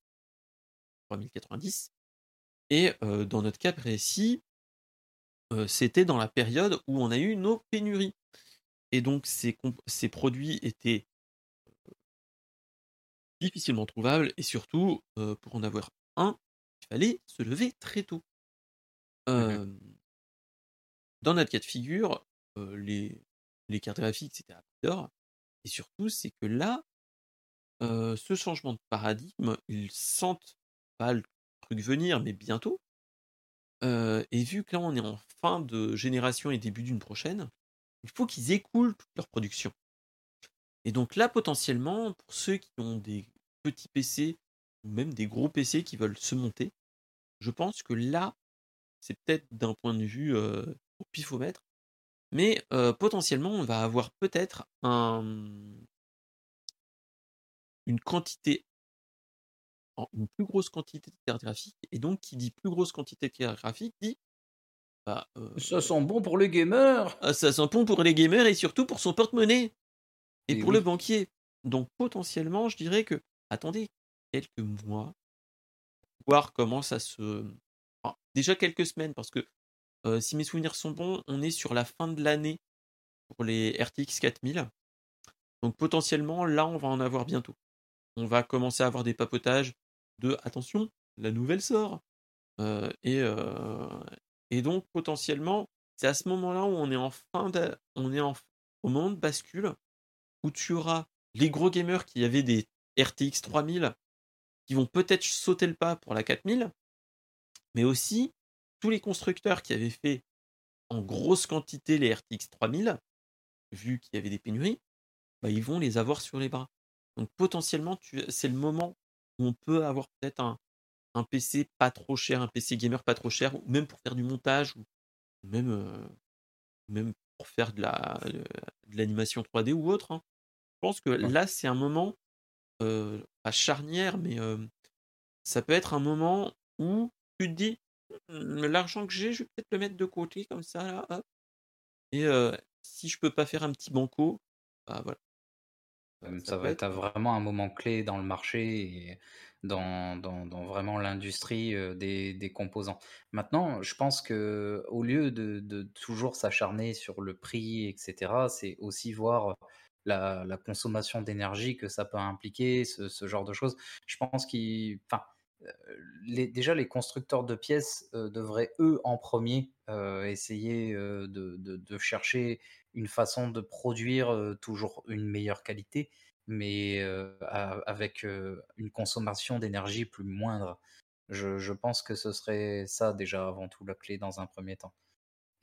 S1: 3090. Et dans notre cas précis, c'était dans la période où on a eu nos pénuries. Et donc ces, ces produits étaient difficilement trouvables et surtout, pour en avoir un, il fallait se lever très tôt. Mmh dans notre cas de figure, les, les cartes graphiques, c'était à d'or. Et surtout, c'est que là, ce changement de paradigme, ils sentent pas le truc venir, mais bientôt. Et vu que là, on est en fin de génération et début d'une prochaine, il faut qu'ils écoulent toute leur production. Et donc là, potentiellement, pour ceux qui ont des petits PC ou même des gros PC qui veulent se monter, je pense que là, c'est peut-être d'un point de vue au pifomètre, mais potentiellement, on va avoir peut-être un, une quantité, une plus grosse quantité de cartes graphiques, et donc qui dit plus grosse quantité de cartes graphiques dit bah, euh,
S2: Ça sent bon pour les gamers.
S1: ah, ça sent bon pour les gamers et surtout pour son porte-monnaie et,
S2: Et
S1: pour le banquier. Donc potentiellement, je dirais que attendez quelques mois, voir comment ça se. enfin, déjà quelques semaines parce que euh, si mes souvenirs sont bons, on est sur la fin de l'année pour les RTX 4000. Donc potentiellement, là, on va en avoir bientôt. On va commencer à avoir des papotages attention, la nouvelle sort. Euh, et, euh, et donc potentiellement, c'est à ce moment-là où on est en fin de, on est en, au moment de bascule où tu auras les gros gamers qui avaient des RTX 3000 qui vont peut-être sauter le pas pour la 4000, mais aussi tous les constructeurs qui avaient fait en grosse quantité les RTX 3000, vu qu'il y avait des pénuries, bah, ils vont les avoir sur les bras. Donc potentiellement, c'est le moment où on peut avoir peut-être un, un PC pas trop cher, un PC gamer pas trop cher, ou même pour faire du montage, ou même, euh, même pour faire de la de l'animation 3D ou autre. hein. Je pense que là, c'est un moment, euh, pas charnière, mais euh, ça peut être un moment où tu te dis, Hum, l'argent que j'ai, je vais peut-être le mettre de côté comme ça, là, hop. Et euh, si je peux pas faire un petit banco, bah voilà. Ça
S2: Ça
S1: peut
S2: va
S1: être-
S2: être vraiment un moment clé dans le marché et dans, dans, dans vraiment l'industrie des, des composants. Maintenant, je pense que au lieu de, de toujours s'acharner sur le prix, etc., c'est aussi voir la, la consommation d'énergie que ça peut impliquer, ce, ce genre de choses. Je pense qu'il, enfin, les- déjà les constructeurs de pièces euh, devraient eux en premier euh, essayer euh, de, de- de chercher une façon de produire euh, toujours une meilleure qualité, mais euh, a- avec euh, une consommation d'énergie plus moindre. Je, je pense que ce serait ça déjà avant tout la clé dans un premier temps.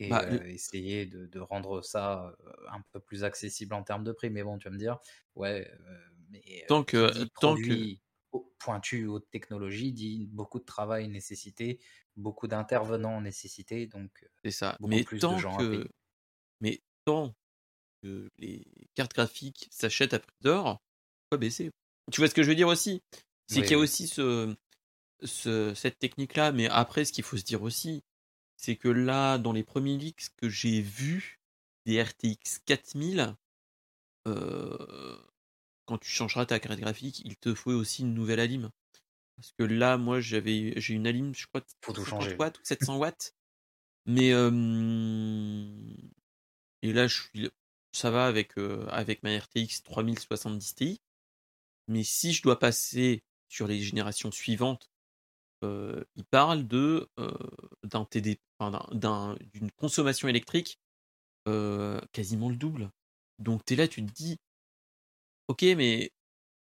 S2: Et
S1: Bah,
S2: euh, essayer de, de rendre ça euh, un peu plus accessible en termes de prix. Mais bon, tu vas me dire, ouais, euh, mais euh,
S1: Tant que- tant
S2: produit pointu, haute technologie, dit beaucoup de travail nécessité, beaucoup d'intervenants nécessité, donc euh,
S1: C'est ça. Mais
S2: plus de
S1: tant
S2: gens
S1: que, mais tant que les cartes graphiques s'achètent à prix d'or, pourquoi baisser Tu vois ce que je veux dire aussi? C'est
S2: Oui,
S1: qu'il y a
S2: oui.
S1: aussi ce, ce- cette technique-là, mais après, ce qu'il faut se dire aussi, c'est que là, dans les premiers leaks que j'ai vus des RTX 4000, euh, quand tu changeras ta carte graphique, il te faut aussi une nouvelle alim. Parce que là, moi, j'avais, j'ai une alim, je crois, de
S2: Faut tout
S1: 50
S2: changer.
S1: watts ou 700 watts. Mais euh, et là, je suis, ça va avec euh, avec ma RTX 3070 Ti. Mais si je dois passer sur les générations suivantes, euh, il parle de euh, d'un TD, enfin, d'un- d'un- d'une consommation électrique quasiment le double. Donc tu es là, tu te dis, ok, mais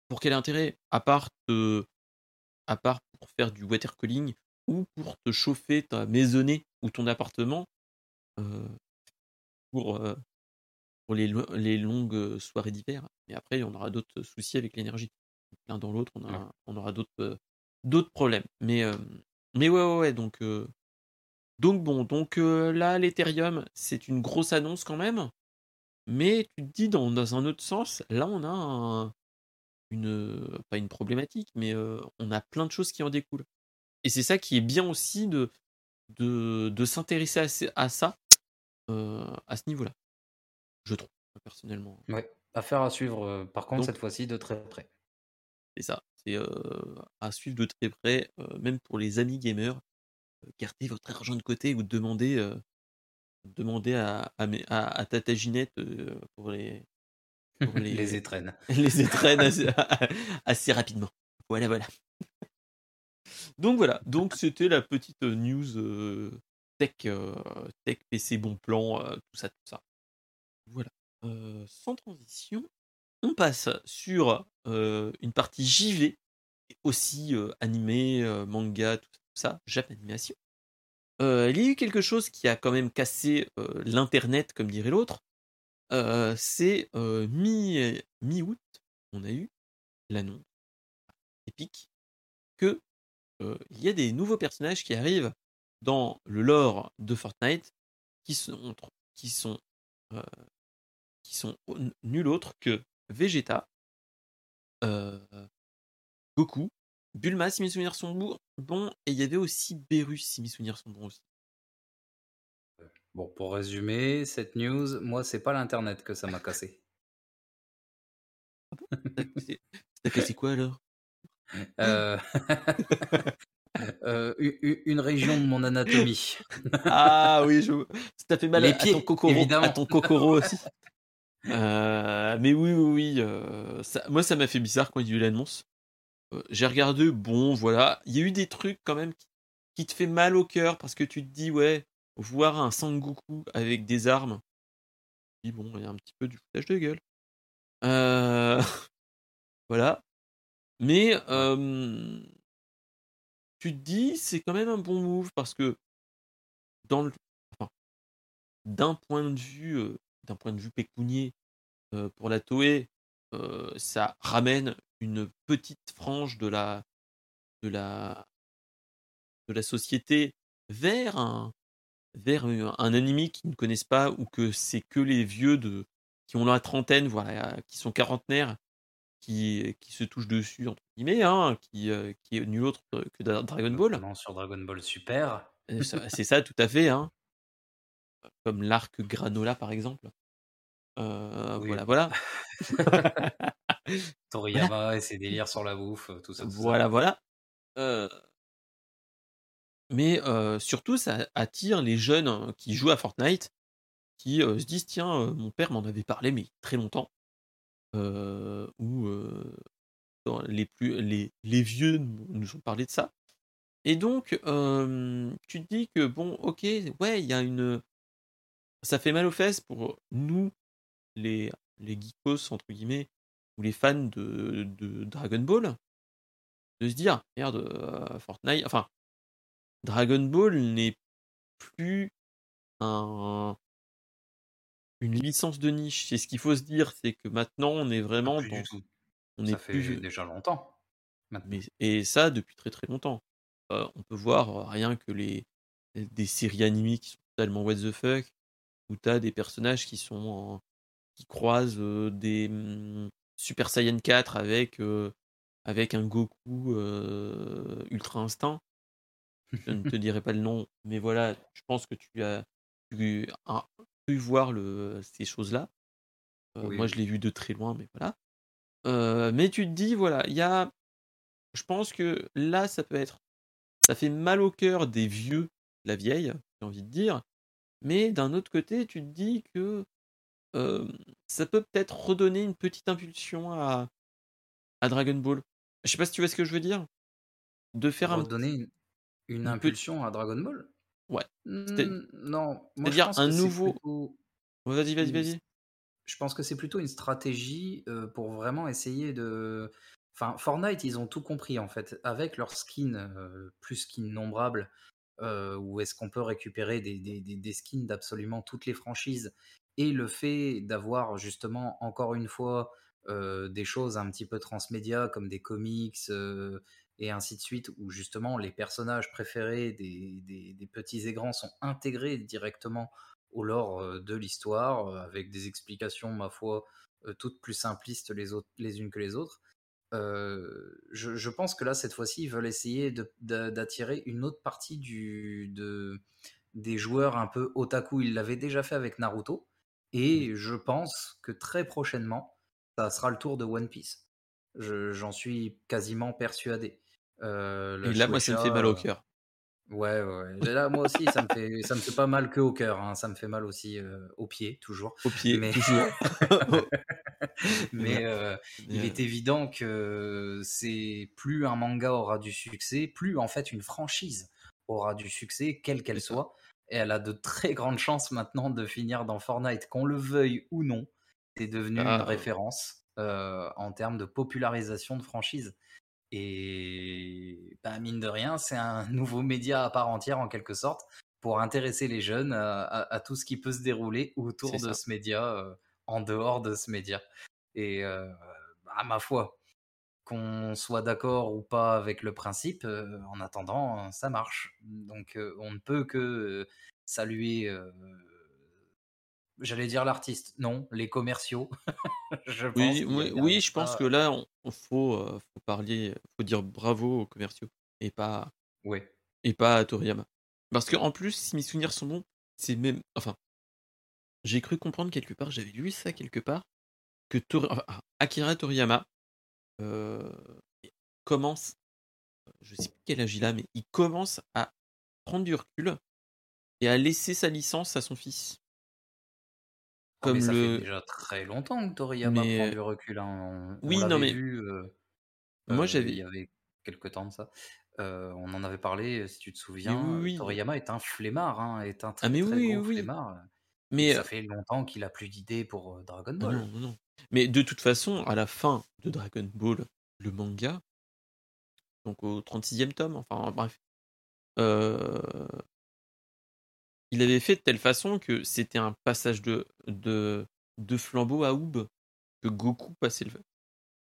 S1: pour quel intérêt? À part te, à part pour faire du water cooling ou pour te chauffer ta maisonnée ou ton appartement euh, pour, euh, pour les, lo- les longues soirées d'hiver? Mais après, on aura d'autres soucis avec l'énergie. L'un dans l'autre, on, a-
S2: Ouais.
S1: on aura d'autres euh, d'autres problèmes. Mais, mais ouais, ouais, ouais, donc, donc bon, donc là, l'Ethereum, c'est une grosse annonce quand même. Mais tu te dis, dans, dans un autre sens, là, on a un- une, pas une problématique, mais euh, on a plein de choses qui en découlent. Et c'est ça qui est bien aussi de, de, de s'intéresser à, ça, euh, à ce niveau-là. Je trouve, personnellement.
S2: Ouais, affaire à suivre, euh, par contre,
S1: Donc-
S2: cette fois-ci de très près.
S1: C'est ça. C'est euh, à suivre de très près, même pour les amis gamers. Gardez votre argent de côté ou demandez, euh, demandez à, à, mes- à, à Tata Ginette euh, pour les, pour les,
S2: Les étrennes.
S1: les étrennes assez, assez rapidement. Voilà, voilà. Donc voilà, donc c'était la petite news euh, tech, euh, tech PC bon plan, euh, tout ça, tout ça. Voilà. Euh, sans transition, on passe sur euh, une partie JV, aussi euh, animé, euh, manga, tout ça, Jap Animation. Euh, il y a eu quelque chose qui a quand même cassé euh, l'internet, comme dirait l'autre. Euh, c'est euh, mi- mi-août, on a eu l'annonce épique que euh, il y a des nouveaux personnages qui arrivent dans le lore de Fortnite qui sont qui sont euh, nul autre que Vegeta, euh, Goku, Bulma si mes souvenirs sont bons, bons, et il y avait aussi Beerus si mes souvenirs sont bons aussi.
S2: Bon, pour résumer cette news, moi, c'est pas l'internet que ça m'a cassé.
S1: Ça cassé quoi alors?
S2: Euh... euh, une région de mon anatomie.
S1: ah oui, je... ça fait mal Les à, pieds, ton cocoro, évidemment. à ton cocoro aussi. Euh, mais oui, oui, oui. Euh, ça, moi, ça m'a fait bizarre quand il y a eu l'annonce. Euh, j'ai regardé, bon, voilà. Il y a eu des trucs quand même qui, te fait mal au cœur parce que tu te dis, ouais, voir un Sangoku avec des armes. dis, bon, il y a un petit peu du foutage de gueule. voilà. Mais tu te dis, c'est quand même un bon move parce que dans d'un point de vue, d'un point de vue pécunier pour la Toei, ça ramène une petite frange de la, de la, de la société vers un, vers un anime qu'ils ne connaissent pas ou que c'est que les vieux de qui ont la trentaine, voilà, qui sont quarantenaires, qui, qui se touchent dessus entre guillemets, hein, qui, qui est nul autre que, Dragon Ball.
S2: sur Dragon Ball Super.
S1: c'est ça, tout à fait, hein. Comme l'arc Granola par exemple. Voilà, voilà.
S2: Toriyama et ses délires sur la bouffe, tout ça.
S1: voilà, voilà. Mais surtout, ça attire les jeunes hein, qui jouent à Fortnite, qui se disent tiens, mon père m'en avait parlé, mais très longtemps. ou les, plus, les, les vieux nous ont parlé de ça. Et donc, tu te dis que bon, ok, ouais, il y a une. Ça fait mal aux fesses pour nous, les, les geekos, entre guillemets, ou les fans de, de Dragon Ball, de se dire, merde, Fortnite, enfin, Dragon Ball n'est plus un, une licence de niche. C'est ce qu'il faut se dire, c'est que maintenant on est vraiment
S2: dans. On ça est fait plus... déjà longtemps.
S1: Mais, et ça depuis très très longtemps. Euh, on peut voir euh, rien que les des séries animées qui sont totalement what the fuck, où t'as des personnages qui sont qui croisent euh, des mmh, Super Saiyan 4 avec avec un Goku Ultra Instinct je ne te dirai pas le nom, mais voilà, je pense que tu as pu, voir le, ces choses-là. Euh, moi, je l'ai vu de très loin, mais voilà. Mais tu te dis, voilà, il y a. Je pense que là, ça peut être. Ça fait mal au cœur des vieux, la vieille, j'ai envie de dire. Mais d'un autre côté, tu te dis que ça peut peut-être redonner une petite impulsion à, à Dragon Ball. Je sais pas si tu vois ce que je veux dire. De faire
S2: redonner un. Une impulsion à Dragon Ball?
S1: Ouais.
S2: Mmh, non,
S1: c'est-à-dire un nouveau. Vas-y, vas-y, vas-y.
S2: Je pense que c'est plutôt une stratégie pour vraiment essayer de. Enfin, Fortnite, ils ont tout compris en fait. Avec leur skin, plus skin nombrable, où est-ce qu'on peut récupérer des, des, des skins d'absolument toutes les franchises, et le fait d'avoir justement, encore une fois, des choses un petit peu transmédia comme des comics, et ainsi de suite, où justement les personnages préférés des, petits et grands sont intégrés directement au lore de l'histoire, avec des explications, ma foi, toutes plus simplistes les, unes que les autres. je, pense que là, cette fois-ci, ils veulent essayer d'attirer une autre partie des joueurs un peu otaku. Ils l'avaient déjà fait avec Naruto. Et je pense que très prochainement, ça sera le tour de One Piece. J'en suis quasiment persuadé.
S1: Euh, et là, moi, ça me fait mal au cœur.
S2: Ouais, ouais. Là, moi aussi, ça me fait, ça me fait pas mal que au cœur. Hein. Ça me fait mal aussi euh, au pied, toujours.
S1: Au pied, mais... toujours.
S2: mais euh, il est évident que c'est plus un manga aura du succès, plus en fait une franchise aura du succès, quelle qu'elle soit. Et elle a de très grandes chances maintenant de finir dans Fortnite, qu'on le veuille ou non. C'est devenu une ah. référence en termes de popularisation de franchise. Et bah, mine de rien, c'est un nouveau média à part entière en quelque sorte pour intéresser les jeunes à, tout ce qui peut se dérouler autour de ce média, euh, en dehors de ce média. Et euh, à ma foi, qu'on soit d'accord ou pas avec le principe, euh, en attendant, ça marche. Donc on ne peut que saluer J'allais dire l'artiste, non, les commerciaux.
S1: je oui, oui, oui, je pense que là, on, faut, euh, faut parler, faut dire bravo aux commerciaux et pas,
S2: ouais.
S1: et pas à Toriyama. Parce qu'en plus, si mes souvenirs sont bons, c'est même enfin j'ai cru comprendre quelque part, j'avais lu ça quelque part, que Tor enfin, Akira Toriyama, commence, je sais plus quel âge il a, mais il commence à prendre du recul et à laisser sa licence à son fils.
S2: Ah mais
S1: Comme
S2: ça fait
S1: le
S2: déjà très longtemps que Toriyama
S1: mais
S2: prend
S1: heu
S2: du recul, hein. On on
S1: oui, non mais
S2: vu,
S1: moi
S2: heu, il
S1: j'avais
S2: y avait quelque temps de ça. On en avait parlé, si tu te souviens,
S1: oui, oui.
S2: Toriyama est un flemmard, hein, est un
S1: Ah
S2: très,
S1: mais
S2: très
S1: oui,
S2: gros flemmard,
S1: Mais
S2: ça fait longtemps qu'il a plus d'idées pour, Dragon
S1: Ah non,
S2: Ball.
S1: non, non. Mais de toute façon, à la fin de Dragon Ball, le manga donc au 36e tome, enfin bref, heu il avait fait de telle façon que c'était un passage de de de flambeau à Aoob, que Goku passait le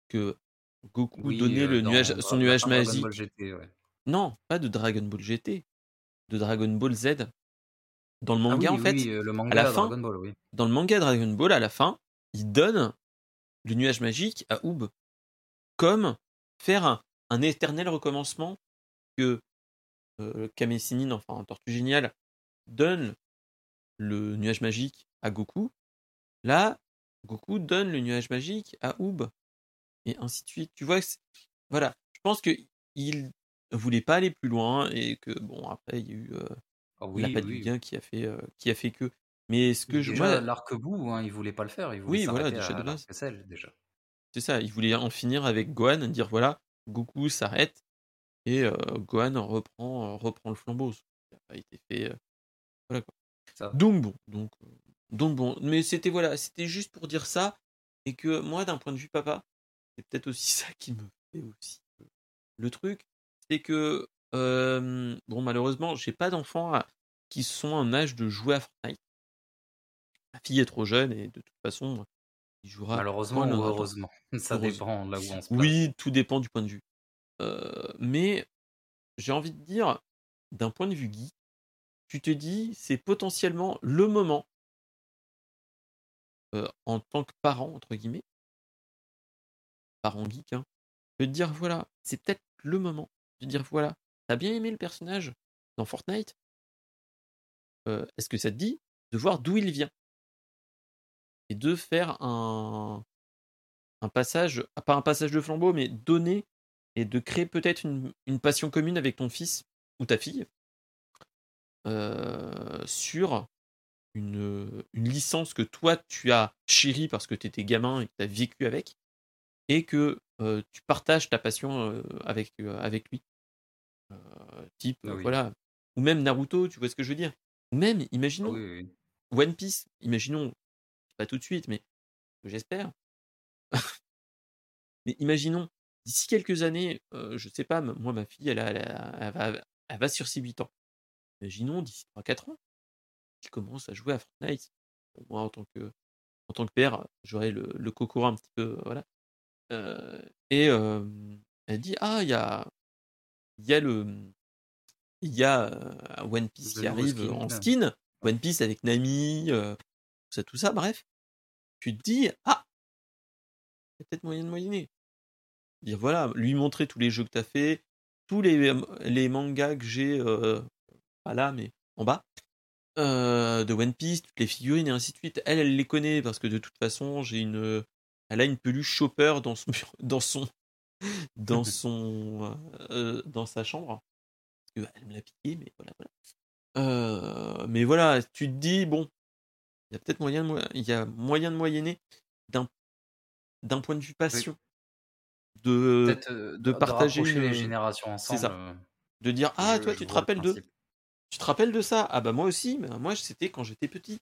S1: que Goku
S2: Oui,
S1: donnait le nuage
S2: dans
S1: son nuage magique
S2: GT, ouais.
S1: non, pas de Dragon Ball GT, de Dragon Ball Z. Dans le
S2: Ah
S1: manga, en fait,
S2: oui, le
S1: à la fin,
S2: Ball,
S1: dans le manga Dragon Ball, à la fin, il donne le nuage magique à Aoob, comme faire un un éternel recommencement que, heu, Kame Sennin, enfin Tortue Géniale, donne le nuage magique à Goku. Là, Goku donne le nuage magique à Aoob et ainsi de suite. Tu vois? Voilà, je pense qu'il voulait pas aller plus loin et que bon après il y a eu,
S2: oui,
S1: l'appât du gain qui a fait, heu, qui a fait que. Mais ce que je moi
S2: l'arc-bout, hein, il voulait pas le faire, il voulait
S1: Oui, voilà, déjà de base.
S2: déjà.
S1: C'est ça, il voulait en finir avec Gohan, dire voilà, Goku s'arrête et heu, Gohan reprend, heu, reprend le flambeau. Ce qui a pas été fait, heu, voilà quoi.
S2: Ça
S1: Donc bon, donc donc bon, mais c'était voilà, c'était juste pour dire ça et que moi d'un point de vue papa, c'est peut-être aussi ça qui me fait aussi, le truc, c'est que, bon malheureusement, j'ai pas d'enfants qui sont en âge de jouer à Fortnite. Ma fille est trop jeune et de toute façon, il jouera
S2: Malheureusement ou heureusement? Ça dépend là où on se place.
S1: oui, tout dépend du point de vue. Heu, mais j'ai envie de dire, d'un point de vue geek, tu te dis: «C'est potentiellement le moment» heu, en tant que «parent» entre guillemets parent geek, hein, de te dire: «Voilà, c'est peut-être le moment» de dire: «Voilà, tu as bien aimé le personnage dans Fortnite?» «heu, est-ce que ça te dit de voir d'où il vient?» Et de faire un un passage, pas un passage de flambeau, mais donner et de créer peut-être une une passion commune avec ton fils ou ta fille heu, sur une, licence que toi tu as chérie parce que tu étais gamin et que tu as vécu avec et que, heu, tu partages ta passion, heu, avec, avec lui. Type,
S2: Ah oui.
S1: voilà ou même Naruto, tu vois ce que je veux dire? Ou même,
S2: Ah
S1: imaginons,
S2: oui, oui, oui.
S1: One Piece, imaginons, pas tout de suite, mais j'espère. Mais imaginons, d'ici quelques années, heu, je sais pas, moi ma fille elle a elle a elle va elle va sur ses 8 ans. Imaginons d'ici 3-4 ans, qu'il commence à jouer à Fortnite. Bon moi en tant que en tant que père, j'aurais le le coco un petit peu, voilà. Heu et elle dit: «Ah il y a il y a le, il y a, One Piece qui arrive en
S2: là.
S1: skin,
S2: Ouais.
S1: One Piece avec Nami, tout ça, tout ça», bref. Tu te dis: «Ah!» «il y a peut-être moyen de moyenner». Dire voilà, lui montrer tous les jeux que tu as fait, tous les m les mangas que j'ai, heu, pas là, mais en bas, heu, de One Piece, toutes les figurines et ainsi de suite. Elle, elle les connaît parce que de toute façon, j'ai une, elle a une peluche Chopper dans son dans son dans son, heu, dans sa chambre. Parce qu'elle me l'a piqué, mais voilà, voilà. Mais voilà, tu te dis: «Bon, il y a peut-être moyen de moy il y a moyen de moyenner d'un d'un point de vue passion».
S2: Heu,
S1: de
S2: de de
S1: partager une,
S2: les générations
S1: c'est
S2: ensemble,
S1: ça.
S2: heu,
S1: De dire: «Ah
S2: je
S1: toi
S2: je
S1: tu te rappelles de tu te rappelles de ça? Ah bah moi aussi, bah moi c'était quand j'étais petit»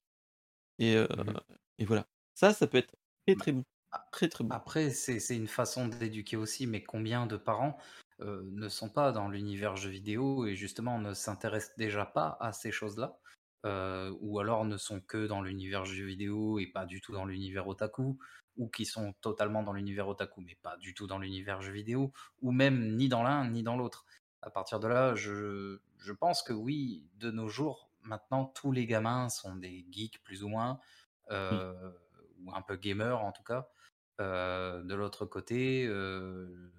S1: et heu
S2: Mmh mh.
S1: et voilà. Ça, ça peut être très,
S2: Bah,
S1: très bon. Très, très bon.
S2: après c'est une façon d'éduquer aussi, mais combien de parents, ne sont pas dans l'univers jeux vidéo et justement ne s'intéressent déjà pas à ces choses-là? Heu, ou alors ne sont que dans l'univers jeux vidéo et pas du tout dans l'univers otaku? Ou qui sont totalement dans l'univers otaku, mais pas du tout dans l'univers jeux vidéo? Ou même ni dans l'un ni dans l'autre? À partir de là, je je pense que oui, de nos jours, maintenant tous les gamins sont des geeks plus ou moins, heu, ou un peu gamers en tout cas. Heu, de l'autre côté, heu,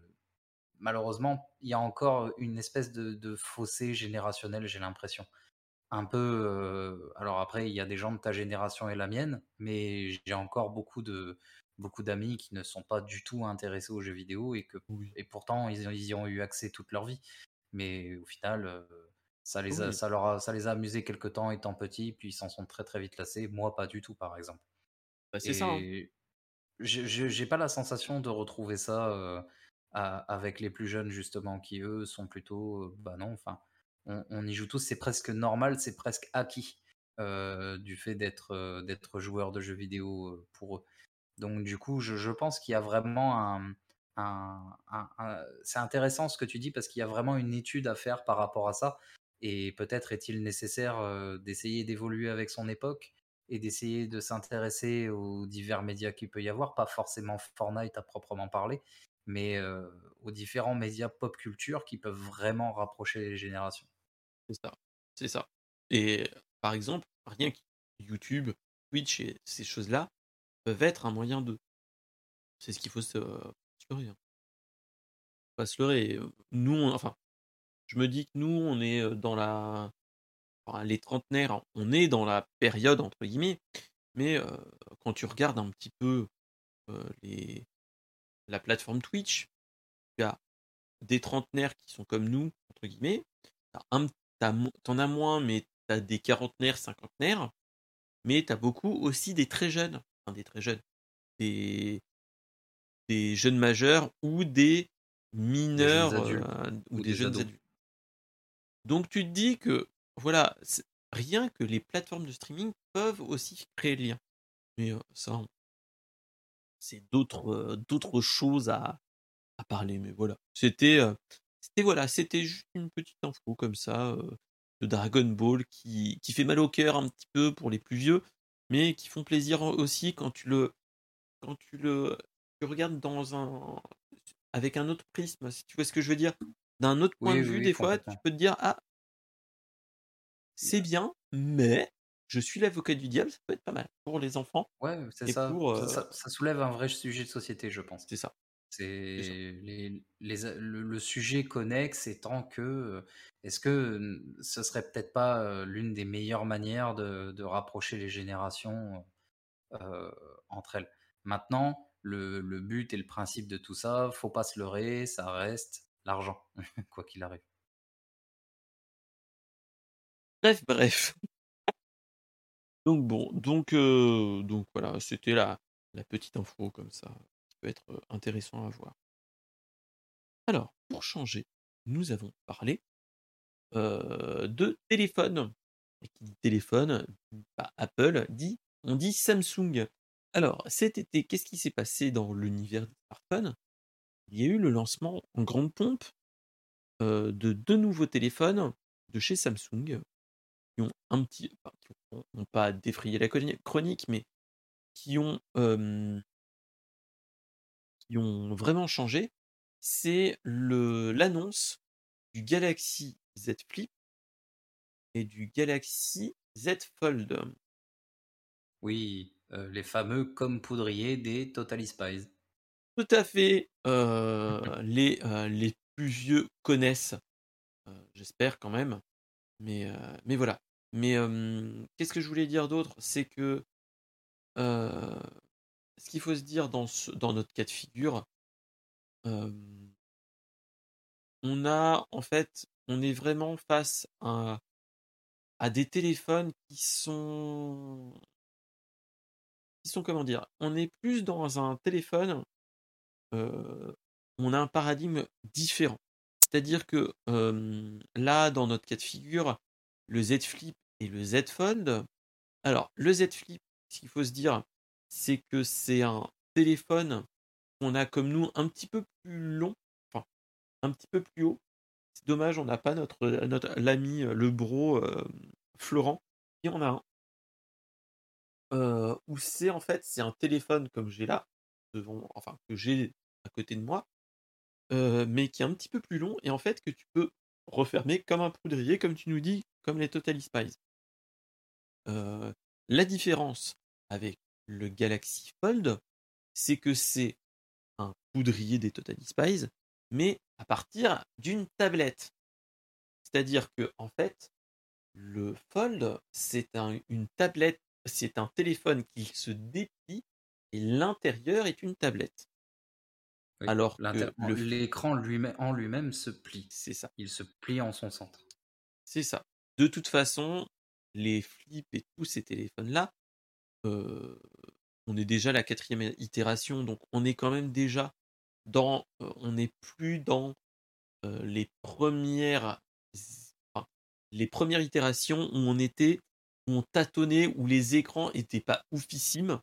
S2: malheureusement, il y a encore une espèce de de fossé générationnel, j'ai l'impression. Un peu. euh, alors après, il y a des gens de ta génération et la mienne, mais j'ai encore beaucoup de beaucoup d'amis qui ne sont pas du tout intéressés aux jeux vidéo et que
S1: Oui.
S2: et pourtant ils, ils y ont eu accès toute leur vie. Mais au final, euh, ça les a,
S1: Oui.
S2: ça leur a, ça les a amusés quelque temps étant petits, puis ils s'en sont très très vite lassés. Moi, pas du tout, par exemple.
S1: Bah, c'est ça. hein.
S2: J'ai pas la sensation de retrouver ça euh, à- avec les plus jeunes justement qui eux sont plutôt bah non enfin on, y joue tous c'est presque normal c'est presque acquis euh, du fait d'être euh, d'être joueur de jeux vidéo euh, pour eux donc du coup je, pense qu'il y a vraiment un, c'est intéressant ce que tu dis parce qu'il y a vraiment une étude à faire par rapport à ça et peut-être est-il nécessaire d'essayer d'évoluer avec son époque et d'essayer de s'intéresser aux divers médias qu'il peut y avoir, pas forcément Fortnite à proprement parler, mais aux différents médias pop culture qui peuvent vraiment rapprocher les générations.
S1: C'est ça. C'est ça. Et par exemple, rien que YouTube, Twitch et ces choses-là peuvent être un moyen de. C'est ce qu'il faut se, se leurrer. hein. Pas se leurrer. Nous, on- enfin, je me dis que nous, on est dans la. les trentenaires, on est dans la période, entre guillemets, mais euh, quand tu regardes un petit peu euh, les, la plateforme Twitch, tu as des trentenaires qui sont comme nous, entre guillemets, t'as mo- t'en as moins, mais tu as des quarantenaires, cinquantenaires, mais tu as beaucoup aussi des très jeunes, enfin des très jeunes, des, des jeunes majeurs ou des mineurs euh, ou,
S2: Ou
S1: des,
S2: des
S1: jeunes
S2: ados.
S1: adultes. Donc tu te dis que, voilà, rien que les plateformes de streaming peuvent aussi créer le lien. Mais euh, ça, c'est d'autres euh, d'autres choses à, à parler. Mais voilà, c'était euh, c'était voilà, c'était juste une petite info comme ça euh, de Dragon Ball qui, qui fait mal au cœur un petit peu pour les plus vieux, mais qui font plaisir aussi quand tu le quand tu le tu regardes dans un avec un autre prisme, si tu vois ce que je veux dire, d'un autre point
S2: Oui,
S1: de
S2: oui,
S1: vue,
S2: oui,
S1: des fois, tu peux te dire ah c'est bien, mais je suis l'avocat du diable, ça peut être pas mal pour les enfants
S2: Ouais, c'est
S1: et
S2: ça.
S1: pour
S2: Ça,
S1: euh,
S2: ça- ça soulève un vrai sujet de société, je pense.
S1: c'est ça, c'est ça.
S2: C'est les, les, a- le, le sujet connexe étant que euh, est-ce que euh, ce serait peut-être pas euh, l'une des meilleures manières de, de rapprocher les générations euh, entre elles? Maintenant, le, le but et le principe de tout ça, faut pas se leurrer, ça reste l'argent, quoi qu'il arrive.
S1: Bref, bref. Donc bon, donc euh, donc voilà, c'était la la petite info comme ça, peut être intéressant à voir. Alors, pour changer, nous avons parlé de téléphone. Et qui dit téléphone, pas Apple, dit on dit Samsung. Alors, cet été, qu'est-ce qui s'est passé dans l'univers des smartphones? Il y a eu le lancement en grande pompe de deux nouveaux téléphones de chez Samsung qui ont un petit, enfin, qui ont, ont pas défrayé la chroni- chronique, mais qui ont qui ont vraiment changé. C'est le l'annonce du Galaxy Z Flip et du Galaxy Z Fold.
S2: Oui, euh, les fameux comme poudrier des Totally Spies.
S1: Tout à fait. euh, les, euh, les plus vieux connaissent, j'espère quand même. Mais, mais voilà. Mais qu'est-ce que je voulais dire d'autre? C'est que ce qu'il faut se dire dans, notre cas de figure, euh, on a en fait, on est vraiment face à, à des téléphones qui sont, qui sont comment dire, on est plus dans un téléphone, euh, on a un paradigme différent. C'est-à-dire que euh, là, dans notre cas de figure, le Z Flip et le Z Fold. Alors, le Z Flip, ce qu'il faut se dire, c'est que c'est un téléphone qu'on a comme nous un petit peu plus long, enfin un petit peu plus haut. C'est dommage, on n'a pas notre, notre l'ami, euh, le bro euh, Florent, qui en a un. Euh, où c'est en fait, c'est un téléphone comme j'ai là, devant, enfin que j'ai à côté de moi, euh, mais qui est un petit peu plus long et en fait que tu peux refermer comme un poudrier, comme tu nous dis, comme les Totally Spies. Euh, la différence avec le Galaxy Fold, c'est que c'est un poudrier des Totally Spies, mais à partir d'une tablette. C'est-à-dire que en fait, Le Fold, c'est un une tablette c'est un téléphone qui se déplie et l'intérieur est une tablette.
S2: Oui,
S1: Alors que
S2: l'écran lui-même en lui-même se plie.
S1: C'est ça.
S2: Il se plie en son centre.
S1: C'est ça. De toute façon, les Flip et tous ces téléphones-là, on est déjà à la 4e é itération, donc on est quand même déjà dans, on n'est plus dans, les 1res z enfin, les 1res itérations où on était où on tâtonnait, où les écrans étaient pas oufissimes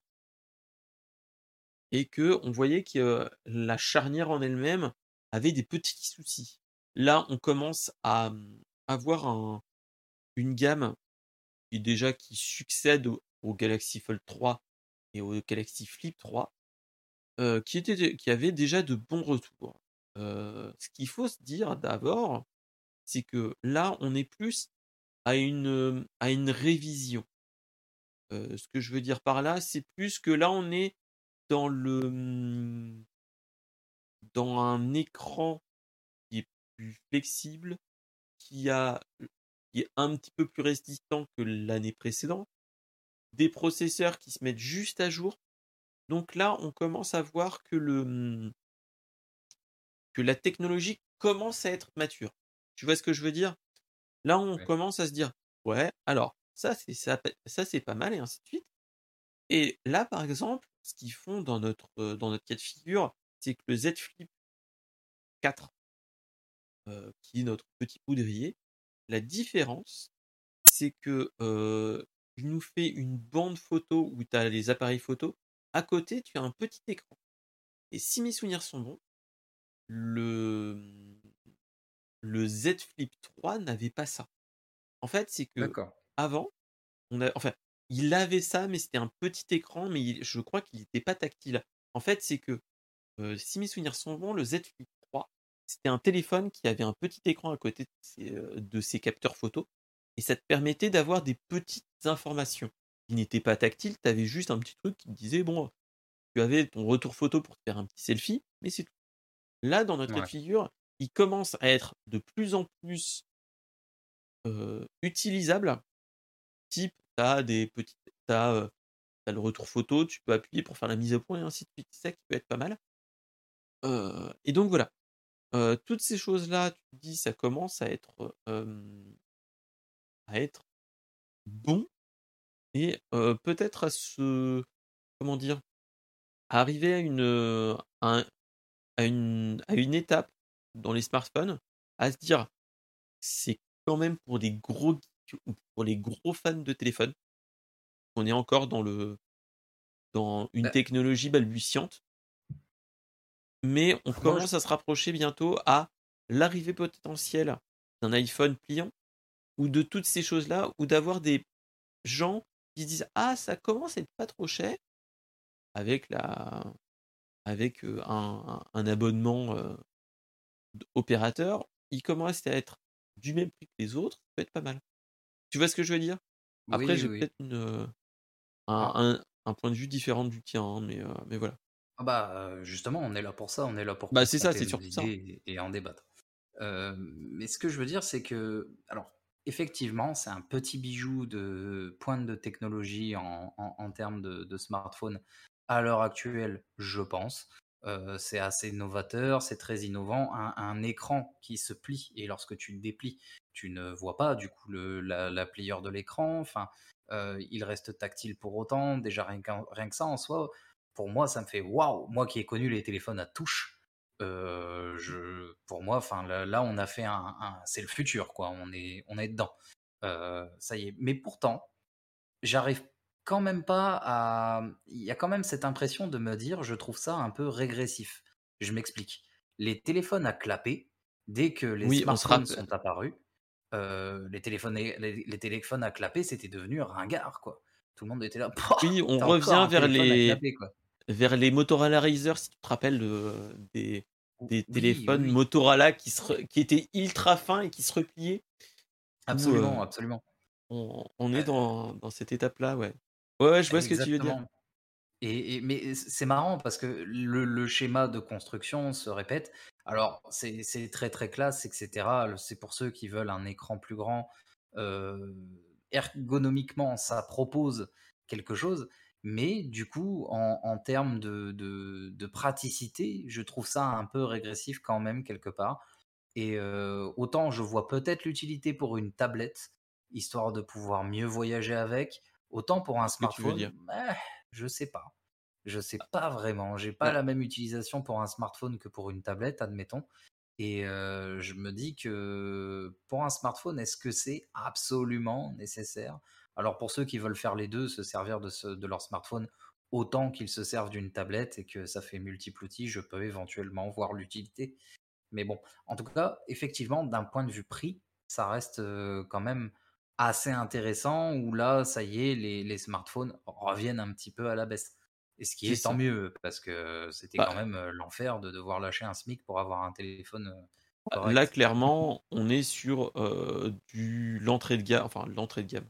S1: et qu'on voyait que la charnière en elle-même avait des petits soucis. Là, on commence à, mmh, avoir un une gamme qui déjà qui succède au Galaxy Fold 3 et au Galaxy Flip 3, heu, qui était qui avait déjà de bons retours. Heu, ce qu'il faut se dire d'abord, c'est que là, on est plus à une, hem, à une révision. Ce que je veux dire par là, c'est plus que là, on est dans le, mmh dans un écran qui est plus flexible, qui a qui est un petit peu plus résistant que l'année précédente. Des processeurs qui se mettent juste à jour. Donc là, on commence à voir que le, mmh que la technologie commence à être mature. Tu vois ce que je veux dire? Là, on
S2: Ouais.
S1: commence à se dire: «Ouais, alors ça, c'est ça p ça, c'est pas mal» et ainsi de suite. Et là, par exemple, ce qu'ils font dans notre, heu, dans notre cas de figure, c'est que le Z Flip 4 heu, qui est notre petit poudrier, la différence, c'est que, heu, il nous fait une bande photo où tu as les appareils photo. À côté, tu as un petit écran. Et si mes souvenirs sont bons, le, le Z Flip 3 n'avait pas ça. En fait, c'est
S2: D'accord.
S1: qu'avant, on a enfin, il avait ça, mais c'était un petit écran, mais il je crois qu'il était pas tactile. En fait, c'est que, heu, si mes souvenirs sont bons, le Z Flip 3, c'était un téléphone qui avait un petit écran à côté de ses, heu, de ses capteurs photo et ça te permettait d'avoir des petites informations. Il n'était pas tactile, tu avais juste un petit truc qui te disait bon, tu avais ton retour photo pour te faire un petit selfie, mais c'est tout. Là, dans notre figure, il commence à être de plus en plus utilisable. Type, tu as des petites tu as, as le retour photo, tu peux appuyer pour faire la mise au point et ainsi de suite. C'est ça qui peut être pas mal. Et donc voilà. Toutes ces choses-là, tu te dis, ça commence à être, à être bon et peut-être à se comment dire? À arriver à une, à à une à une étape dans les smartphones, à se dire: «C'est quand même pour des gros pour les gros fans de téléphone». On est encore dans le dans une
S2: Bah
S1: technologie balbutiante. Mais on commence à se rapprocher bientôt à l'arrivée potentielle d'un iPhone pliant ou de toutes ces choses-là ou d'avoir des gens qui se disent: «Ah, ça commence à être pas trop cher» avec la avec, heu, un abonnement, heu, d opérateur. Il commence à être du même prix que les autres, ça peut être pas mal. Tu vois ce que je veux dire? Après,
S2: Oui,
S1: j'ai
S2: oui.
S1: peut-être un
S2: Ah
S1: un un point de vue différent du tien, hein, mais heu, mais voilà.
S2: Ah bah, justement, on est là pour ça, on est là pour
S1: Bah, c'est ça, c'est surtout ça.
S2: et et en débattre. Mais ce que je veux dire, c'est que alors, effectivement, c'est un petit bijou de pointe de technologie en termes de smartphone à l'heure actuelle, je pense. Heu, c'est assez novateur, c'est très innovant. Un écran qui se plie et lorsque tu le déplies, tu ne vois pas du coup le la pliure de l'écran. Enfin, heu, il reste tactile pour autant. Déjà rien qu'en rien que ça en soi, pour moi, ça me fait waouh! Moi qui ai connu les téléphones à touche, heu, je pour moi, enfin là là, on a fait un un c'est le futur quoi, on est on est dedans. Heu, ça y est. Mais pourtant, j'arrive quand même pas à il y a quand même cette impression de me dire: «Je trouve ça un peu régressif». Je m'explique. Les téléphones à clapet, dès que les
S1: Oui,
S2: smartphones sont apparus, heu, les téléphones les les téléphones à clapet, c'était devenu ringard quoi. Tout le monde était là:
S1: Oui,
S2: «Pouah!
S1: on revient vers les
S2: clapet quoi».
S1: Vers les Motorola Razr, si tu te rappelles de des des
S2: oui,
S1: téléphones
S2: oui.
S1: Motorola qui se re qui étaient ultra fins et qui se repliaient.
S2: Absolument,
S1: heu,
S2: absolument.
S1: on on est
S2: Heu
S1: dans dans cette étape-là, ouais. Ouais, ouais, je vois ce que tu veux dire.
S2: Et et mais c'est marrant parce que le le schéma de construction se répète. Alors c'est très, très classe et cetera. Le c'est pour ceux qui veulent un écran plus grand. ergonomiquement, ça propose quelque chose, mais du coup, en, termes de, de, praticité, je trouve ça un peu régressif quand même quelque part. Et autant je vois peut-être l'utilité pour une tablette, histoire de pouvoir mieux voyager avec, autant pour un smartphone, je eh, je sais pas. Je sais pas vraiment. J'ai pas la même utilisation pour un smartphone que pour une tablette, admettons. Et je me dis que pour un smartphone, est-ce que c'est absolument nécessaire? Alors pour ceux qui veulent faire les deux, se servir de, de leur smartphone autant qu'ils se servent d'une tablette et que ça fait multiples outils, je peux éventuellement voir l'utilité. Mais bon, en tout cas, effectivement, d'un point de vue prix, ça reste quand même assez intéressant où là, ça y est, les, les smartphones reviennent un petit peu à la baisse. Et ce qui est, tant mieux, parce que c'était quand bah même l'enfer de devoir lâcher un SMIC pour avoir un téléphone.
S1: Bah, là, clairement, on est sur du l'entrée de gamme, enfin l'entrée de gamme.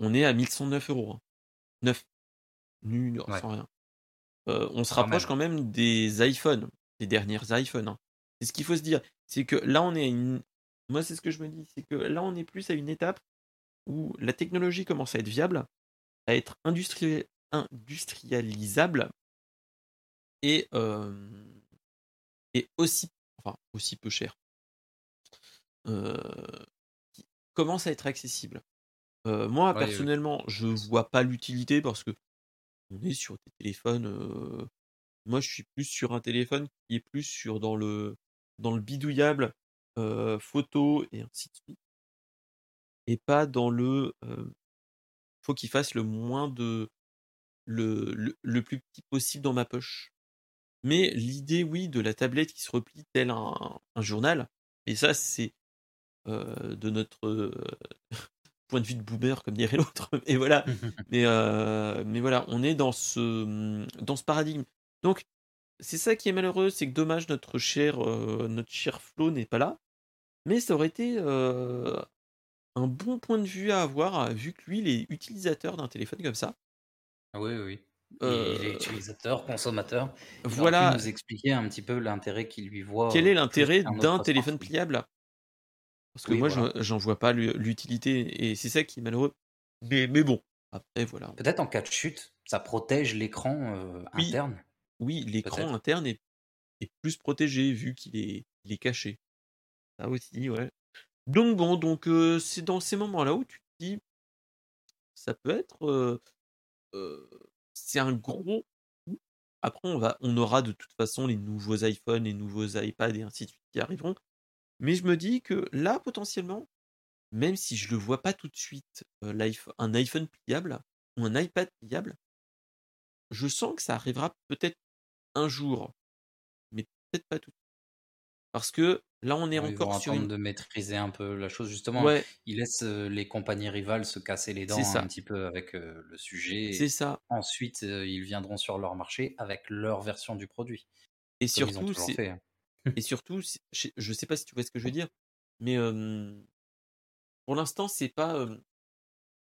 S1: On est à 1109 euros. 9. Nul, sans rien. on se rapproche quand même des iPhones, des dernières iPhones. Hein. C'est ce qu'il faut se dire. C'est que là, on est à une. Moi, c'est ce que je me dis. C'est que là, on est plus à une étape où la technologie commence à être viable, à être industrialisable et, et aussi, enfin, aussi peu cher. qui commence à être accessible. Moi, personnellement, je vois pas l'utilité parce que on est sur des téléphones. moi, je suis plus sur un téléphone qui est plus sur dans le dans le bidouillable photo et ainsi de suite, et pas dans le faut qu'il fasse le moins de le, le, plus petit possible dans ma poche. Mais l'idée, oui, de la tablette qui se replie tel un, un journal, et ça, c'est euh, de notre euh, point de vue de boomer, comme dirait l'autre. Et voilà. mais, euh, mais voilà, on est dans ce, dans ce paradigme. Donc, c'est ça qui est malheureux, c'est que dommage, notre cher, notre cher Flo n'est pas là. Mais ça aurait été un bon point de vue à avoir, vu que lui, il est utilisateur d'un téléphone comme ça.
S2: Oui, oui. Il est utilisateur, consommateur.
S1: Il voilà.
S2: nous expliquer un petit peu l'intérêt qu'il lui voit.
S1: Quel est l'intérêt d'un téléphone pliable? Parce que moi, j'en vois pas l'utilité, et c'est ça qui est malheureux. Mais, mais bon, après, voilà.
S2: Peut-être en cas de chute, ça protège l'écran interne.
S1: Oui, l'écran interne est, est, plus protégé vu qu'il est, il est caché. Ça aussi, ouais. Donc bon, donc c'est dans ces moments-là où tu te dis, ça peut être c'est un gros Après, on, va, on aura de toute façon les nouveaux iPhones, les nouveaux iPads et ainsi de suite qui arriveront. Mais je me dis que là, potentiellement, même si je ne le vois pas tout de suite, un iPhone pliable ou un iPad pliable, je sens que ça arrivera peut-être un jour, mais peut-être pas tout. Parce que Là, on est encore sur
S2: de maîtriser un peu la chose. Justement, il laisse les compagnies rivales se casser les dents un petit peu avec le sujet.
S1: C'est ça.
S2: Ensuite, ils viendront sur leur marché avec leur version du produit.
S1: Et surtout, hein. Et surtout, je sais pas si tu vois ce que je veux dire, mais pour l'instant, c'est pas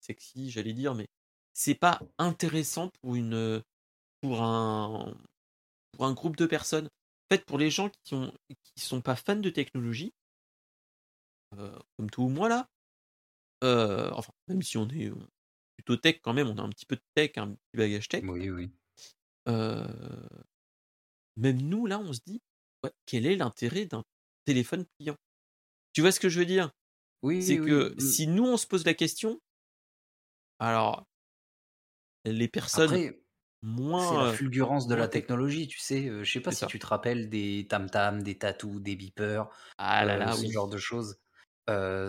S1: sexy, j'allais dire, mais c'est pas intéressant pour une pour un pour un groupe de personnes fait, pour les gens qui ne qui sont pas fans de technologie, euh, comme tout ou moi là, euh, enfin, même si on est plutôt tech quand même, on a un petit peu de tech, un petit bagage tech.
S2: Oui, oui.
S1: Euh, même nous là, on se dit, quel est l'intérêt d'un téléphone pliant? Tu vois ce que je veux dire?
S2: Oui.
S1: C'est que si nous on se pose la question, alors les personnes.
S2: C'est la fulgurance de la technologie, tu sais. je sais pas si tu te rappelles des tam-tam, des tatous, des beepers,
S1: ah là là,
S2: ce genre de choses.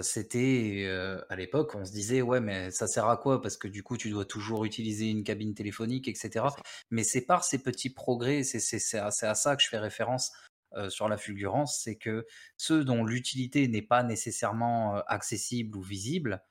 S2: c'était à l'époque, on se disait ouais, mais ça sert à quoi? Parce que du coup, tu dois toujours utiliser une cabine téléphonique, etc. Mais c'est par ces petits progrès, c'est à, à, ça que je fais référence sur la fulgurance, c'est que ceux dont l'utilité n'est pas nécessairement accessible ou visible,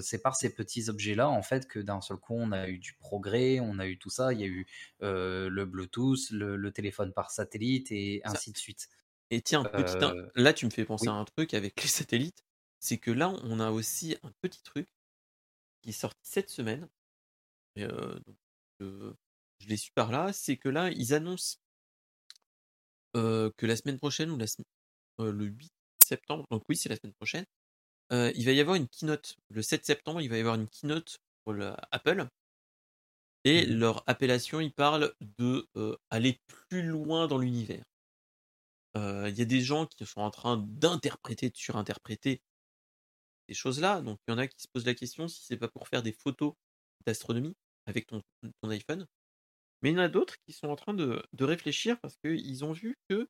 S2: c'est par ces petits objets-là, en fait, que d'un seul coup, on a eu du progrès, on a eu tout ça. Il y a eu le Bluetooth, le, téléphone par satellite et ainsi de suite.
S1: Et tiens, petit là, tu me fais penser à un truc avec les satellites. C'est que là, on a aussi un petit truc qui est sorti cette semaine. Et, je l'ai su par là. C'est que là, ils annoncent que la semaine prochaine ou la le 8 septembre, donc oui, c'est la semaine prochaine, il va y avoir une keynote. Le 7 septembre, il va y avoir une keynote pour Apple. Et
S2: Mmh
S1: leur appellation, ils parlent de aller plus loin dans l'univers. Il y a des gens qui sont en train d'interpréter, de surinterpréter ces choses-là. Donc il y en a qui se posent la question si c'est pas pour faire des photos d'astronomie avec ton, ton iPhone. Mais il y en a d'autres qui sont en train de, de réfléchir parce qu'ils ont vu que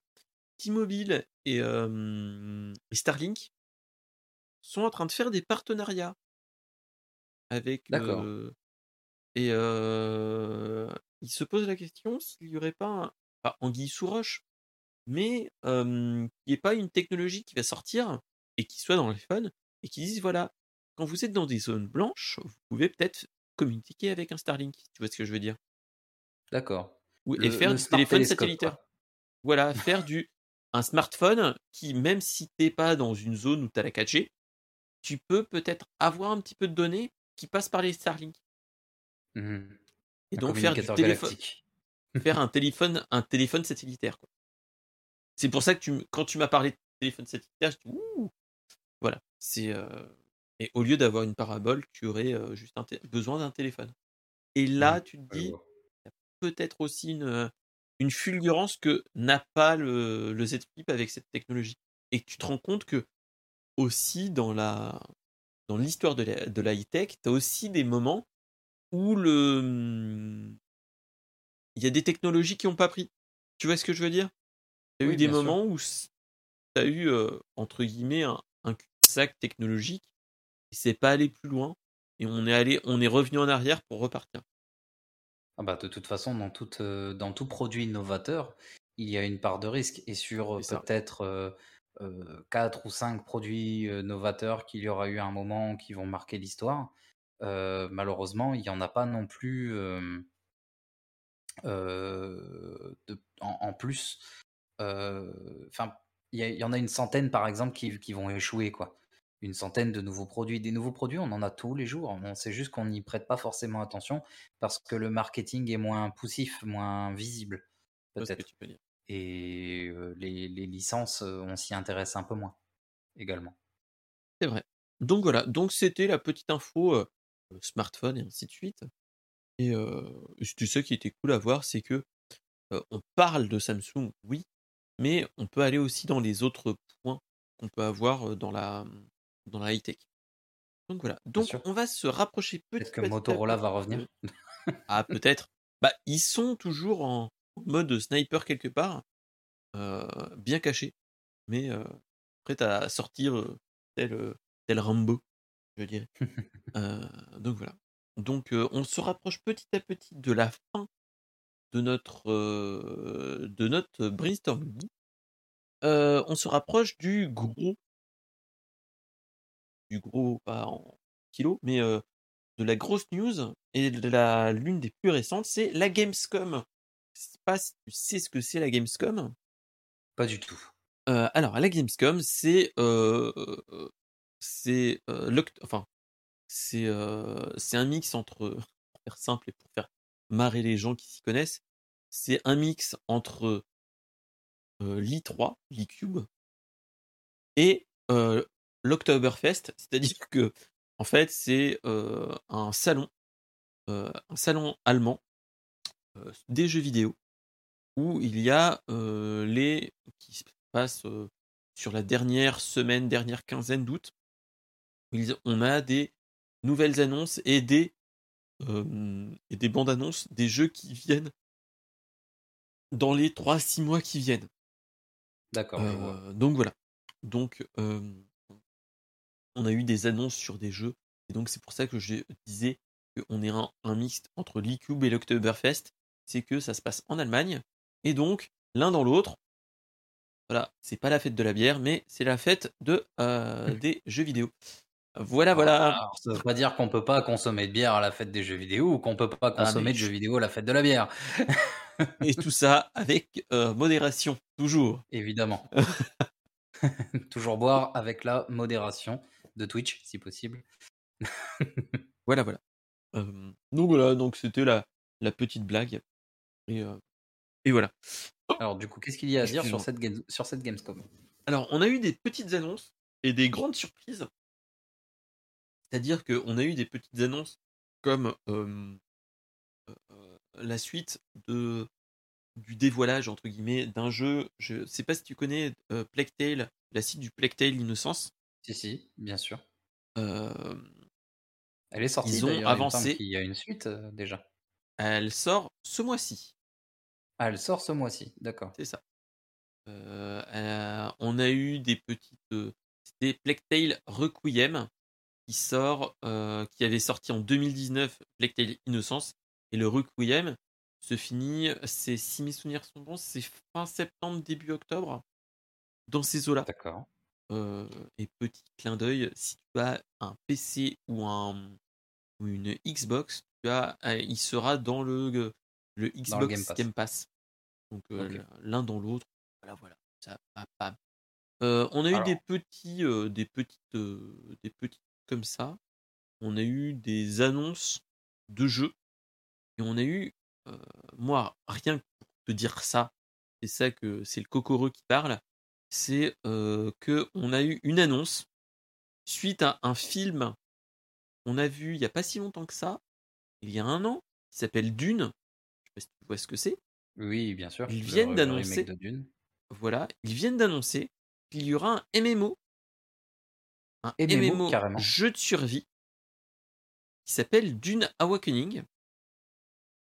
S1: T-Mobile et, et Starlink sont en train de faire des partenariats avec
S2: D'accord.
S1: et il se pose la question s'il n'y aurait pas un, pas anguille sous roche, mais qu'il n'y ait pas une technologie qui va sortir et qui soit dans l'iPhone et qui dise voilà, quand vous êtes dans des zones blanches, vous pouvez peut-être communiquer avec un Starlink, tu vois ce que je veux dire?
S2: D'accord.
S1: Et faire du téléphone satellitaire.
S2: quoi.
S1: Voilà, faire du un smartphone qui, même si t'es pas dans une zone où tu as la 4G, tu peux peut-être avoir un petit peu de données qui passent par les Starlink.
S2: Mmh
S1: Et
S2: Un
S1: donc faire du
S2: communicateur
S1: téléphone,
S2: galactique.
S1: faire un téléphone, un téléphone satellitaire. C'est pour ça que tu, quand tu m'as parlé de téléphone satellitaire, je dis ouh, voilà. C'est euh, et au lieu d'avoir une parabole, tu aurais euh, juste un besoin d'un téléphone. Et là,
S2: Mmh,
S1: tu te dis. Peut-être aussi une, euh, une fulgurance que n'a pas le, le Z Flip avec cette technologie. Et tu te rends compte que aussi dans la dans l'histoire de la, de la high-tech, tu as aussi des moments où le hum, il y a des technologies qui n'ont pas pris. Tu vois ce que je veux dire? Tu as eu
S2: Oui,
S1: des
S2: bien sûr.
S1: moments où tu as eu, euh, entre guillemets, un, un cul-de-sac technologique et c'est pas allé plus loin. Et on est allé, on est revenu en arrière pour repartir.
S2: Ah bah, de toute façon, dans, toute, euh, dans tout produit novateur, il y a une part de risque. Et sur euh, peut-être euh, euh, 4 ou 5 produits euh, novateurs qu'il y aura eu à un moment qui vont marquer l'histoire, euh, malheureusement, il n'y en a pas non plus euh, euh, de- en, en plus. Euh, Enfin, il y, a- il y en a une centaine, par exemple, qui, qui vont échouer, quoi. Une centaine de nouveaux produits. Des nouveaux produits, on en a tous les jours. On sait juste qu'on n'y prête pas forcément attention parce que le marketing est moins poussif, moins visible,
S1: ce
S2: peut-être. Et euh, les, les licences, euh, on s'y intéresse un peu moins, également.
S1: C'est vrai. Donc voilà, donc c'était la petite info euh, smartphone et ainsi de suite. Et euh, ça qui était cool à voir, c'est que on parle de Samsung, oui, mais on peut aller aussi dans les autres points qu'on peut avoir dans la dans la high tech. Donc voilà. Donc on va se rapprocher petit
S2: Peut-être que Motorola va revenir.
S1: Ah peut-être. Bah ils sont toujours en mode sniper quelque part, euh, bien caché, mais euh, prêt à sortir euh, tel euh, tel Rambo, je dirais. Donc voilà. Donc on se rapproche petit à petit de la fin de notre de notre brainstorming. On se rapproche du gros du gros pas en kilos mais euh, de la grosse news et de la l'une des plus récentes c'est la Gamescom. Je sais pas si tu sais ce que c'est la Gamescom.
S2: Pas du tout.
S1: Euh, alors, à la Gamescom, c'est euh, c'est enfin c'est c'est un mix entre pour faire simple et pour faire marrer les gens qui s'y connaissent, c'est un mix entre euh, l'i3, l'iCube et euh, l'Oktoberfest, c'est-à-dire que en fait c'est euh, un salon euh, un salon allemand euh, des jeux vidéo où il y a les qui se passent euh, sur la dernière semaine, dernière quinzaine d'août. On a des nouvelles annonces et des et des bandes annonces des jeux qui viennent dans les 3-6 mois qui viennent.
S2: D'accord.
S1: Euh, donc voilà. Donc euh, on a eu des annonces sur des jeux et donc c'est pour ça que je disais qu'on est un, un mixte entre l'e-cube et l'Oktoberfest, c'est que ça se passe en Allemagne et donc l'un dans l'autre. Voilà, c'est pas la fête de la bière, mais c'est la fête de euh, des jeux vidéo. Voilà, voilà.
S2: Alors, ça veut pas dire qu'on peut pas consommer de bière à la fête des jeux vidéo ou qu'on peut pas
S1: Ah,
S2: consommer
S1: mais
S2: de
S1: je-
S2: jeux vidéo à la fête de la bière.
S1: Et tout ça avec euh, modération, toujours.
S2: Évidemment. Toujours boire avec la modération de Twitch, si possible.
S1: Voilà, voilà. Euh, donc voilà, donc c'était la, la petite blague. Et, euh, et voilà.
S2: Alors, du coup, qu'est-ce qu'il y a à dire sur cette, sur cette Gamescom?
S1: Alors, on a eu des petites annonces et des grandes surprises C'est-à-dire qu'on a eu des petites annonces comme la suite de du dévoilage entre guillemets d'un jeu. Je sais pas si tu connais Plague Tale, la suite du Plague Tale Innocence.
S2: Si si, bien sûr.
S1: Euh,
S2: Elle est sortie.
S1: ils ont
S2: d'ailleurs, il me semble
S1: avancé.
S2: qu'il y a une suite euh, déjà.
S1: Elle sort ce mois-ci.
S2: Ah, elle sort ce mois-ci, d'accord.
S1: C'est ça. Euh, euh, on a eu des petites. euh, C'était Tale Requiem qui sort, euh, qui avait sorti en 2019 Plague Tale Innocence. Et le Requiem se finit, c'est si mes souvenirs sont bons, c'est fin septembre, début octobre, dans ces eaux-là.
S2: D'accord.
S1: Euh, et petit clin d'œil, si tu as un PC ou, un, ou une Xbox, tu as, euh, il sera dans le, le Xbox
S2: Dans le Game Pass.
S1: Game Pass. Donc euh, l'un dans l'autre. Voilà, voilà. Ça, Euh, on a eu des petits, euh, des petites, euh, des petites comme ça. On a eu des annonces de jeux et on a eu, euh, moi, rien que pour te dire ça, c'est ça que c'est le Cocoreux qui parle, c'est euh, que on a eu une annonce suite à un film qu'on a vu il y a pas si longtemps que ça, il y a un an, qui s'appelle Dune. Je sais pas si tu vois ce que c'est.
S2: Oui, bien sûr.
S1: Ils viennent d'annoncer-. Voilà, ils viennent d'annoncer qu'il y aura un MMO, un
S2: MMO,
S1: MMO
S2: carrément.
S1: jeu de survie qui s'appelle Dune Awakening,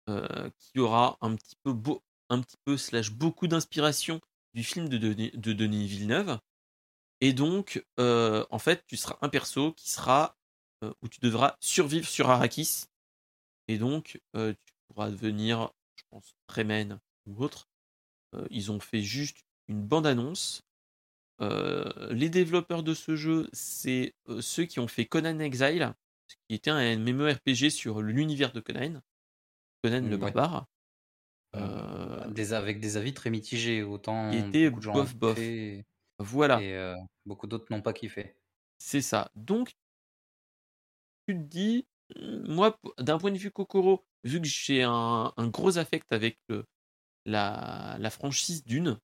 S1: euh, qui aura un petit peu beau, un petit peu slash beaucoup d'inspiration du film de Denis, de Denis Villeneuve. Et donc, euh, en fait, tu seras un perso qui sera euh, où tu devras survivre sur Arrakis. Et donc, euh, tu pourras devenir, je pense, Fremen ou autre. Euh, ils ont fait juste une bande-annonce. Les développeurs de ce jeu, c'est ceux qui ont fait Conan Exile, qui était un MMORPG sur l'univers de Conan. Conan le
S2: Ouais.
S1: barbare.
S2: Euh,
S1: Euh,
S2: Des, avec des avis très mitigés. Autant
S1: Qui était
S2: beaucoup de gens
S1: bof, voilà.
S2: et euh, beaucoup d'autres n'ont pas kiffé.
S1: C'est ça. Donc, tu te dis, moi, d'un point de vue Kokoro, vu que j'ai un, un gros affect avec le, la, la franchise Dune,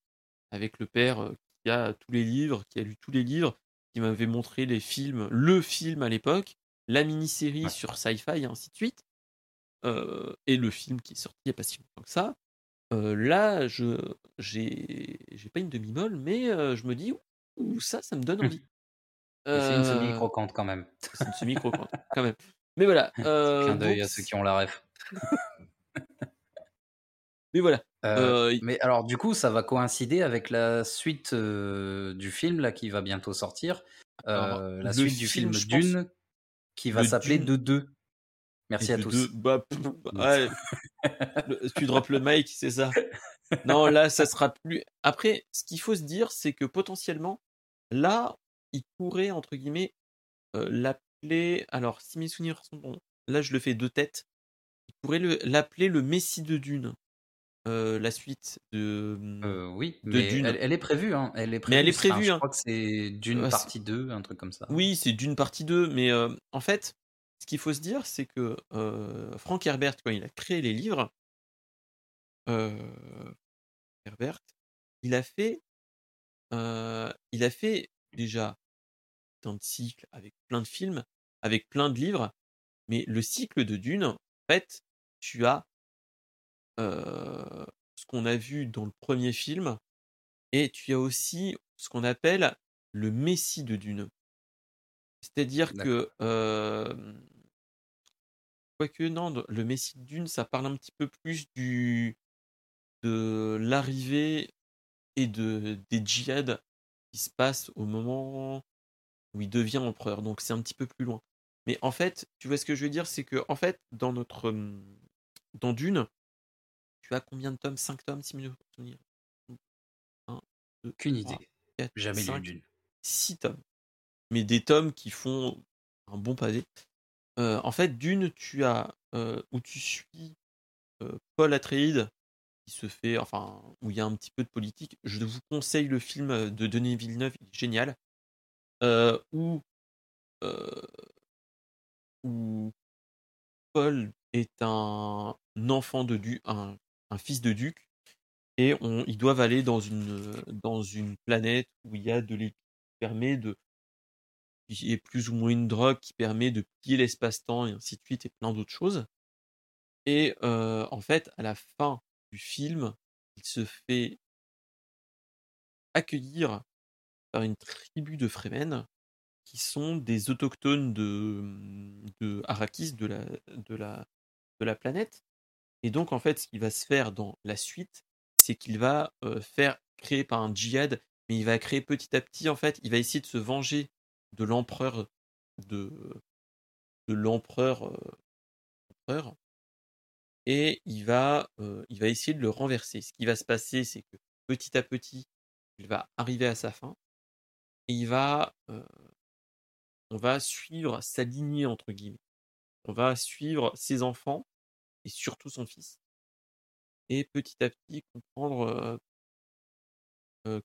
S1: avec le père qui a tous les livres, qui a lu tous les livres, qui m'avait montré les films, le film à l'époque, la mini-série
S2: Ouais.
S1: sur Sci-Fi et ainsi de suite, euh, et le film qui est sorti il n'y a pas si longtemps que ça. euh, là, je j'ai pas une demi-molle, mais euh, je me dis, ouh, ça, ça me donne envie.
S2: Et c'est une semi-croquante quand même.
S1: c'est une semi-croquante, quand même. Mais voilà.
S2: Clin d'œil
S1: donc,
S2: à ceux qui ont la ref.
S1: Mais voilà.
S2: Mais alors, du coup, ça va coïncider avec la suite du film là qui va bientôt sortir.
S1: Alors,
S2: la suite du
S1: film, pense-
S2: Dune qui va
S1: Le
S2: s'appeler De Deux. Merci
S1: et
S2: à tous.
S1: deux- bah, pff, ouais. Le- tu drops le mic, c'est ça. Non, là, ça sera plus. Après, ce qu'il faut se dire, c'est que potentiellement, là, il pourrait, entre guillemets, euh, l'appeler. Alors, si mes souvenirs sont bons, là, je le fais de tête. Il pourrait le- l'appeler le Messie de Dune. Euh, la suite de.
S2: Euh, oui,
S1: de
S2: mais
S1: Dune.
S2: elle, elle est prévue. Hein. Elle est prévue.
S1: Mais elle est
S2: Enfin,
S1: prévue,
S2: je crois que c'est Dune
S1: Ouais, c'est-
S2: partie 2, un truc comme ça.
S1: Oui, c'est d'une partie 2, mais euh, en fait, ce qu'il faut se dire, c'est que euh, Frank Herbert, quand il a créé les livres, euh, Herbert, il a fait, euh, il a fait déjà un cycle avec plein de films, avec plein de livres, mais le cycle de Dune, en fait, tu as ce qu'on a vu dans le premier film, et tu as aussi ce qu'on appelle le Messie de Dune. C'est-à-dire que, euh, quoique non, le Messie de Dune, ça parle un petit peu plus du de l'arrivée et de des djihad qui se passent au moment où il devient empereur. Donc c'est un petit peu plus loin. Mais en fait, tu vois ce que je veux dire, c'est que en fait, dans notre hum, dans Dune, tu as combien de tomes? 5 tomes, si mes souvenirs. 1, 2,
S2: Aucune idée.
S1: 4,
S2: Jamais lu
S1: 5,
S2: Dune.
S1: 6 tomes. Mais des tomes qui font un bon pavé. En fait, d'une, tu as où tu suis Paul Atreides qui se fait, enfin, où il y a un petit peu de politique. Je vous conseille le film de Denis Villeneuve, il est génial. Où, où Paul est un enfant de duc, un, un fils de duc, et ils doivent aller dans une, dans une planète où il y a de l'électricité qui permet de est plus ou moins une drogue qui permet de plier l'espace-temps et ainsi de suite et plein d'autres choses. Et en fait, à la fin du film, il se fait accueillir par une tribu de Fremen qui sont des autochtones de, de Arrakis, de la, planète. Et donc, en fait, ce qui va se faire dans la suite, c'est qu'il va faire créer par un djihad, mais il va créer petit à petit, en fait, il va essayer de se venger de l'empereur de, de l'empereur et il va, il va essayer de le renverser. Ce qui va se passer, c'est que petit à petit, il va arriver à sa fin et il va, on va suivre sa lignée entre guillemets. On va suivre ses enfants et surtout son fils et petit à petit comprendre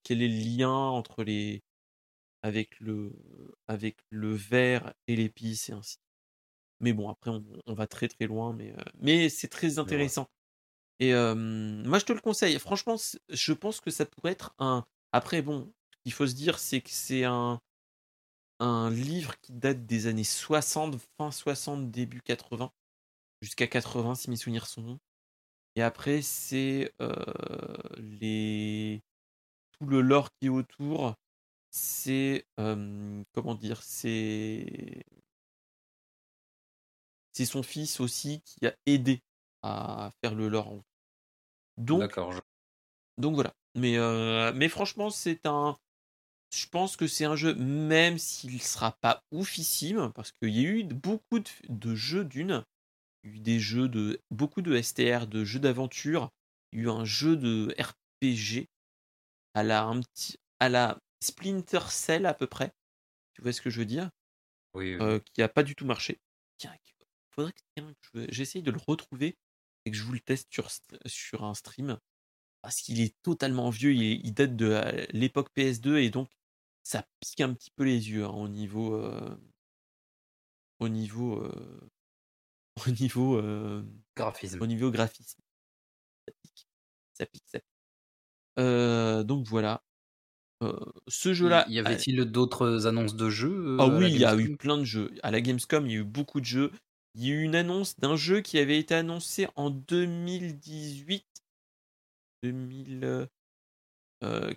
S1: quel est le lien entre les avec le avec le verre et l'épice et ainsi. Mais bon, après on, va très très loin, mais mais c'est très intéressant. Et moi je te le conseille. Franchement, je pense que ça pourrait être un. Après bon, ce qu'il faut se dire, c'est que c'est un un livre qui date des années 60, fin 60, début 80, jusqu'à 80 si mes souvenirs sont bons. Et après, c'est les tout le lore qui est autour. C'est comment dire, c'est c'est son fils aussi qui a aidé à faire le lore. Donc, donc voilà. Mais, mais franchement, c'est un. Je pense que c'est un jeu, même s'il ne sera pas oufissime, parce qu'il y a eu beaucoup de, de jeux d'une eu des jeux de beaucoup de STR, de jeux d'aventure. Il y a eu un jeu de RPG à la un petit à la Splinter Cell à peu près. Tu vois ce que je veux dire?
S2: Oui.
S1: qui a pas du tout marché. Tiens, faudrait que j'essaye de le retrouver et que je vous le teste sur sur un stream parce qu'il est totalement vieux. Il, date de l'époque PS2 et donc ça pique un petit peu les yeux hein, au niveau au niveau au niveau
S2: graphisme.
S1: Au niveau graphisme. Ça pique. Ça pique, ça pique. donc voilà. Ce jeu-là.
S2: Y avait-il d'autres annonces de jeux
S1: Ah oui, il y a eu plein de jeux. À la Gamescom, il y a eu beaucoup de jeux. Il y a eu une annonce d'un jeu qui avait été annoncé en 2018. 2000.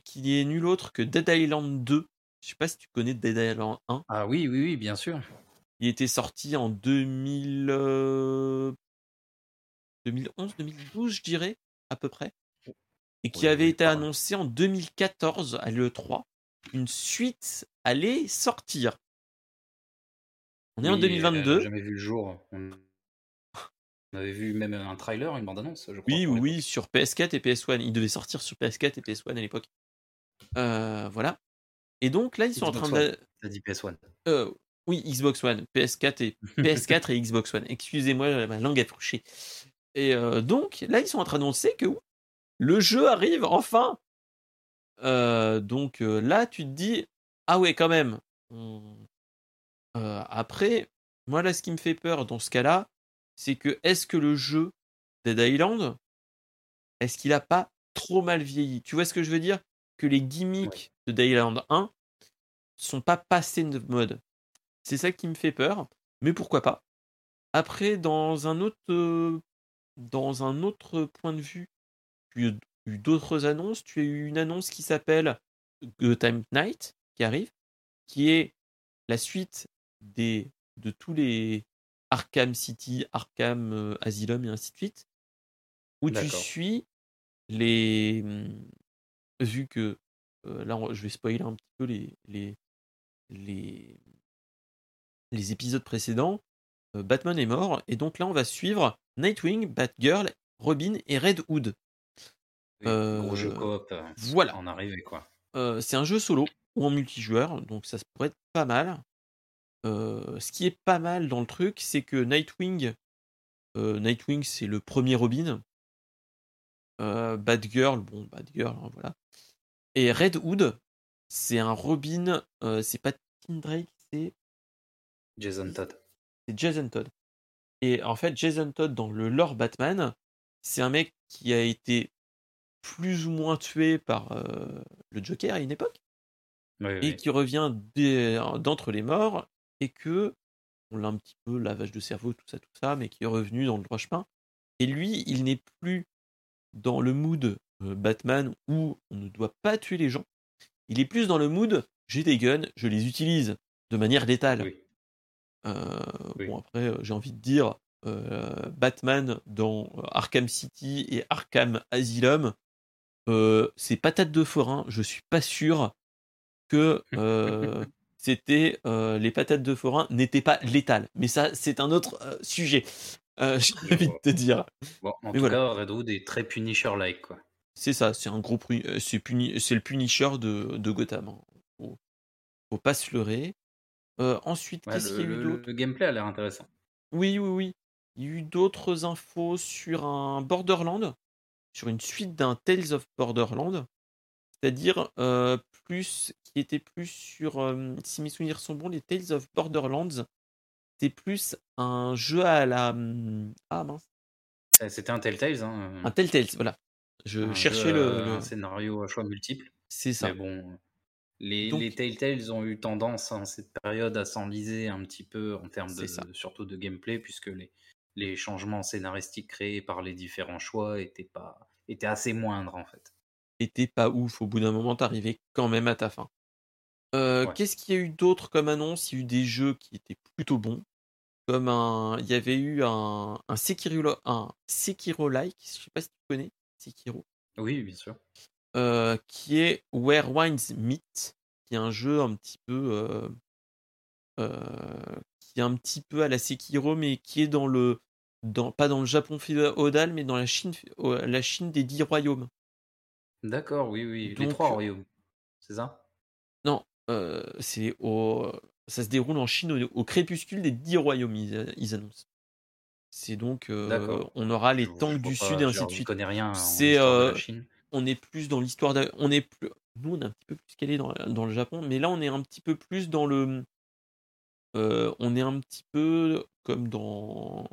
S1: qui est nul autre que Dead Island 2. Je sais pas si tu connais Dead Island 1.
S2: Ah oui, oui, oui, bien sûr.
S1: Il était sorti en 2000, 2011, 2012, je dirais, à peu près. Et qui avait été annoncé en 2014 à l'E3. Une suite allait sortir. On est en 2022.
S2: On jamais vu le jour. On avait vu même un trailer, une bande-annonce, je crois.
S1: Oui, oui, sur PS4 et PS1. Il devait sortir sur PS4 et PS1 à l'époque. Euh, voilà. Et donc là, ils sont en train de.
S2: T'as dit PS1.
S1: Euh, oui, Xbox One, PS4 et PS4 et Xbox One. Excusez-moi, ma langue a touché. Et euh, donc là, ils sont en train d'annoncer que le jeu arrive enfin. Euh, donc euh, là, tu te dis ah ouais, quand même. après, moi là, ce qui me fait peur dans ce cas-là, c'est que est-ce que le jeu Dead Island, est-ce qu'il a pas trop mal vieilli? Tu vois ce que je veux dire? Que les gimmicks de Dead Island 1 sont pas passés de mode. C'est ça qui me fait peur, mais pourquoi pas. Après, dans un autre, euh, dans un autre point de vue, as eu d'autres annonces. Tu as eu une annonce qui s'appelle The Time Night, qui arrive, qui est la suite des, de tous les Arkham City, Arkham euh, Asylum et ainsi de suite, où tu suis les. Hmm, vu que euh, là, je vais spoiler un petit peu les, les, les, les épisodes précédents, euh, Batman est mort, et donc là on va suivre Nightwing, Batgirl, Robin et Red Hood.
S2: Gros jeu coop. Euh, voilà. En arrivée quoi.
S1: Euh, c'est un jeu solo ou en multijoueur, donc ça pourrait être pas mal. ce qui est pas mal dans le truc, c'est que Nightwing, Nightwing c'est le premier Robin. Batgirl, bon Batgirl, hein, voilà. Et Red Hood, c'est un Robin, c'est pas Tim Drake, c'est
S2: Jason Todd.
S1: C'est Jason Todd. Et en fait, Jason Todd, dans le lore Batman, c'est un mec qui a été plus ou moins tué par euh, le Joker à une époque. et qui revient d'entre les morts et que on l'a un petit peu lavage de cerveau, tout ça, tout ça, mais qui est revenu dans le droit chemin. Et lui, il n'est plus dans le mood euh, Batman où on ne doit pas tuer les gens. Il est plus dans le mood j'ai des guns, je les utilise de manière létale. Euh, bon, après, j'ai envie de dire Batman dans Arkham City et Arkham Asylum, c'est patate de forain. Je suis pas sûr que c'était les patates de forain n'étaient pas létales. Mais ça, c'est un autre sujet. j'ai envie de te dire.
S2: Bon, en tout cas, Redwood est très Punisher-like, quoi.
S1: C'est ça, c'est un gros c'est le Punisher de, de Gotham. Hein. Faut, faut pas se leurrer. ensuite, qu'est-ce qu'il y a eu d'autre
S2: Le gameplay a l'air intéressant.
S1: Oui, oui, oui. Il y a eu d'autres infos sur un Borderland, sur une suite d'un Tales of Borderland, c'est-à-dire plus qui était plus sur, si mes souvenirs sont bons, les Tales of Borderlands, c'était plus un jeu à la mmh, ah mince.
S2: C'était un Telltales, hein.
S1: Un Telltales, voilà. Je cherchais le,
S2: scénario à choix multiples.
S1: C'est ça.
S2: Mais bon, les, les Telltales ont eu tendance en cette période à s'enliser un petit peu en termes de, surtout de gameplay, puisque les, les changements scénaristiques créés par les différents choix étaient, pas, étaient assez moindres en fait.
S1: Étaient pas ouf. Au bout d'un moment, t'arrivais quand même à ta fin. Euh, qu'est-ce qu'il y a eu d'autre comme annonce? Il y a eu des jeux qui étaient plutôt bons. Comme un. Il y avait eu un, un Sekiro, un Sekiro-like, je sais pas si tu connais, Sekiro.
S2: Oui, bien sûr.
S1: Euh, qui est Where Wines Meet, qui est un jeu un petit peu. Euh, qui est un petit peu à la Sekiro, mais qui est dans le. Dans, pas dans le Japon féodal, mais dans la Chine, la Chine des dix royaumes.
S2: D'accord, oui, oui. les trois royaumes. C'est ça?
S1: Non, c'est au. Ça se déroule en Chine au, crépuscule des dix royaumes, ils, annoncent. C'est donc. on aura les tanks du Sud et ainsi de suite.
S2: connais rien.
S1: C'est. on est plus dans l'histoire. On est plus. Nous, on est un petit peu plus calé dans, dans, le Japon, mais là, on est un petit peu plus dans le. on est un petit peu comme dans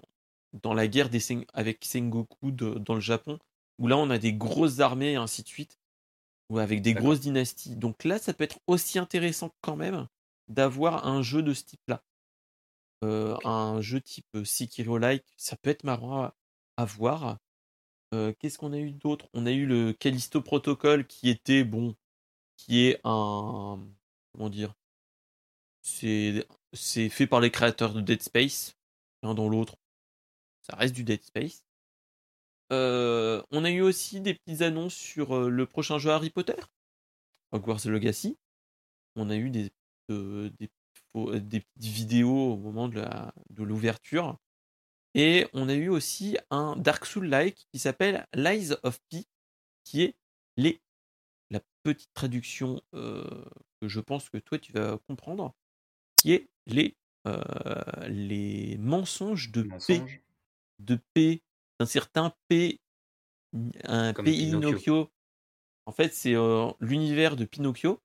S1: dans la guerre des avec Sengoku dans le Japon, où là on a des grosses armées et ainsi de suite, ou avec des grosses dynasties. Donc là, ça peut être aussi intéressant quand même d'avoir un jeu de ce type-là. Euh, un jeu type euh, Sekiro-like, ça peut être marrant à, voir. Euh, qu'est-ce qu'on a eu d'autre? On a eu le Callisto Protocol qui était, bon, qui est un. Comment dire C'est fait par les créateurs de Dead Space, l'un dans l'autre. Ça reste du Dead Space. on a eu aussi des petites annonces sur le prochain jeu Harry Potter, Hogwarts Legacy. On a eu des des, petites vidéos au moment de l'ouverture. Et on a eu aussi un Dark Soul-like qui s'appelle Lies of P, qui est les, la petite traduction euh, que je pense que toi tu vas comprendre, qui est les, euh, les mensonges de P, de P, d'un certain P, un P Pinocchio. En fait, c'est euh, l'univers de Pinocchio,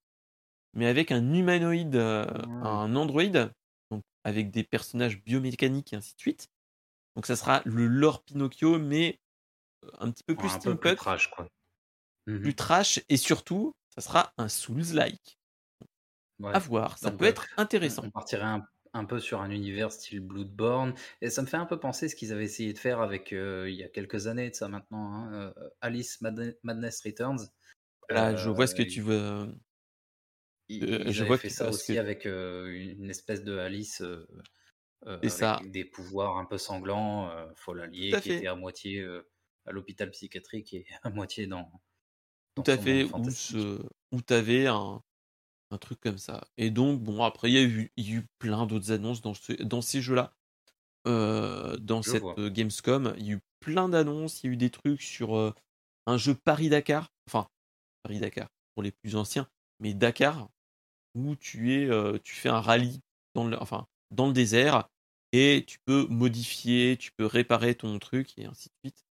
S1: mais avec un humanoïde, euh, un androïde, donc avec des personnages biomécaniques et ainsi de suite. Donc ça sera le lore Pinocchio, mais euh, un petit peu plus
S2: steampunk. Plus trash, quoi.
S1: Mmh plus trash, et surtout, ça sera un Souls-like. À voir, ça peut être intéressant.
S2: On partirait un, peu sur un univers style Bloodborne, et ça me fait un peu penser ce qu'ils avaient essayé de faire avec, euh, il y a quelques années de ça maintenant, hein, Alice Madness Returns.
S1: Là, je vois ce que tu veux
S2: il, je vois fait ça aussi avec une espèce de Alice avec des pouvoirs un peu sanglants, folle alliée, qui était à moitié à l'hôpital psychiatrique et à moitié dans.
S1: Tout à fait, où, tu avais un, un, truc comme ça. Et donc, bon, après, il y a eu, y a eu plein d'autres annonces dans, ce, dans ces jeux-là. dans cette Gamescom, il y a eu plein d'annonces, il y a eu des trucs sur un jeu Paris-Dakar, enfin, Paris-Dakar pour les plus anciens, mais Dakar, où tu es, tu fais un rallye dans le, enfin, dans le désert et tu peux modifier, tu peux réparer ton truc et ainsi de suite.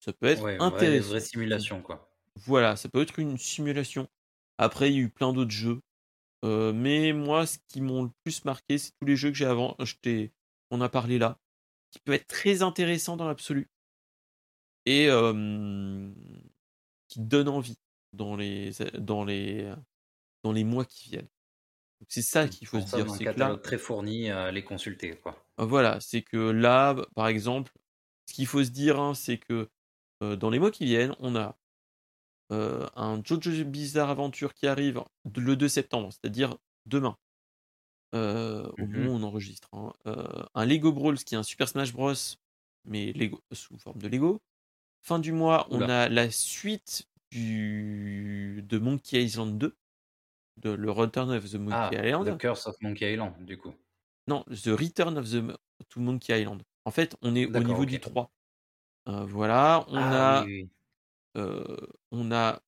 S1: Ça peut être intéressant. Une
S2: vraie simulation, quoi.
S1: Voilà, ça peut être une simulation. Après, il y a eu plein d'autres jeux. mais moi, ce qui m'ont le plus marqué, c'est tous les jeux que j'ai avant, je on a parlé là, qui peut être très intéressant dans l'absolu. Et qui donne envie dans les, dans les, dans les mois qui viennent. C'est ça qu'il faut se dire, c'est que là
S2: très fourni à les consulter, quoi.
S1: voilà, c'est que là, par exemple, ce qu'il faut se dire, hein, c'est que, dans les mois qui viennent, on a, heu, un JoJo's Bizarre Adventure qui arrive le 2 septembre, c'est-à-dire demain. Heu, au
S2: Mmh
S1: moment où on enregistre, hein. Heu, un Lego Brawls qui est un Super Smash Bros, mais Lego sous forme de Lego. Fin du mois, on a la suite du de Monkey Island 2, de le Return of the Monkey
S2: Ah, The
S1: Island.
S2: Curse of Monkey Island, du coup.
S1: Non, The Return of the to Monkey Island. En fait, on est au niveau du
S2: OK.
S1: 3. Heu, voilà, on
S2: Ah
S1: a,
S2: oui.
S1: On a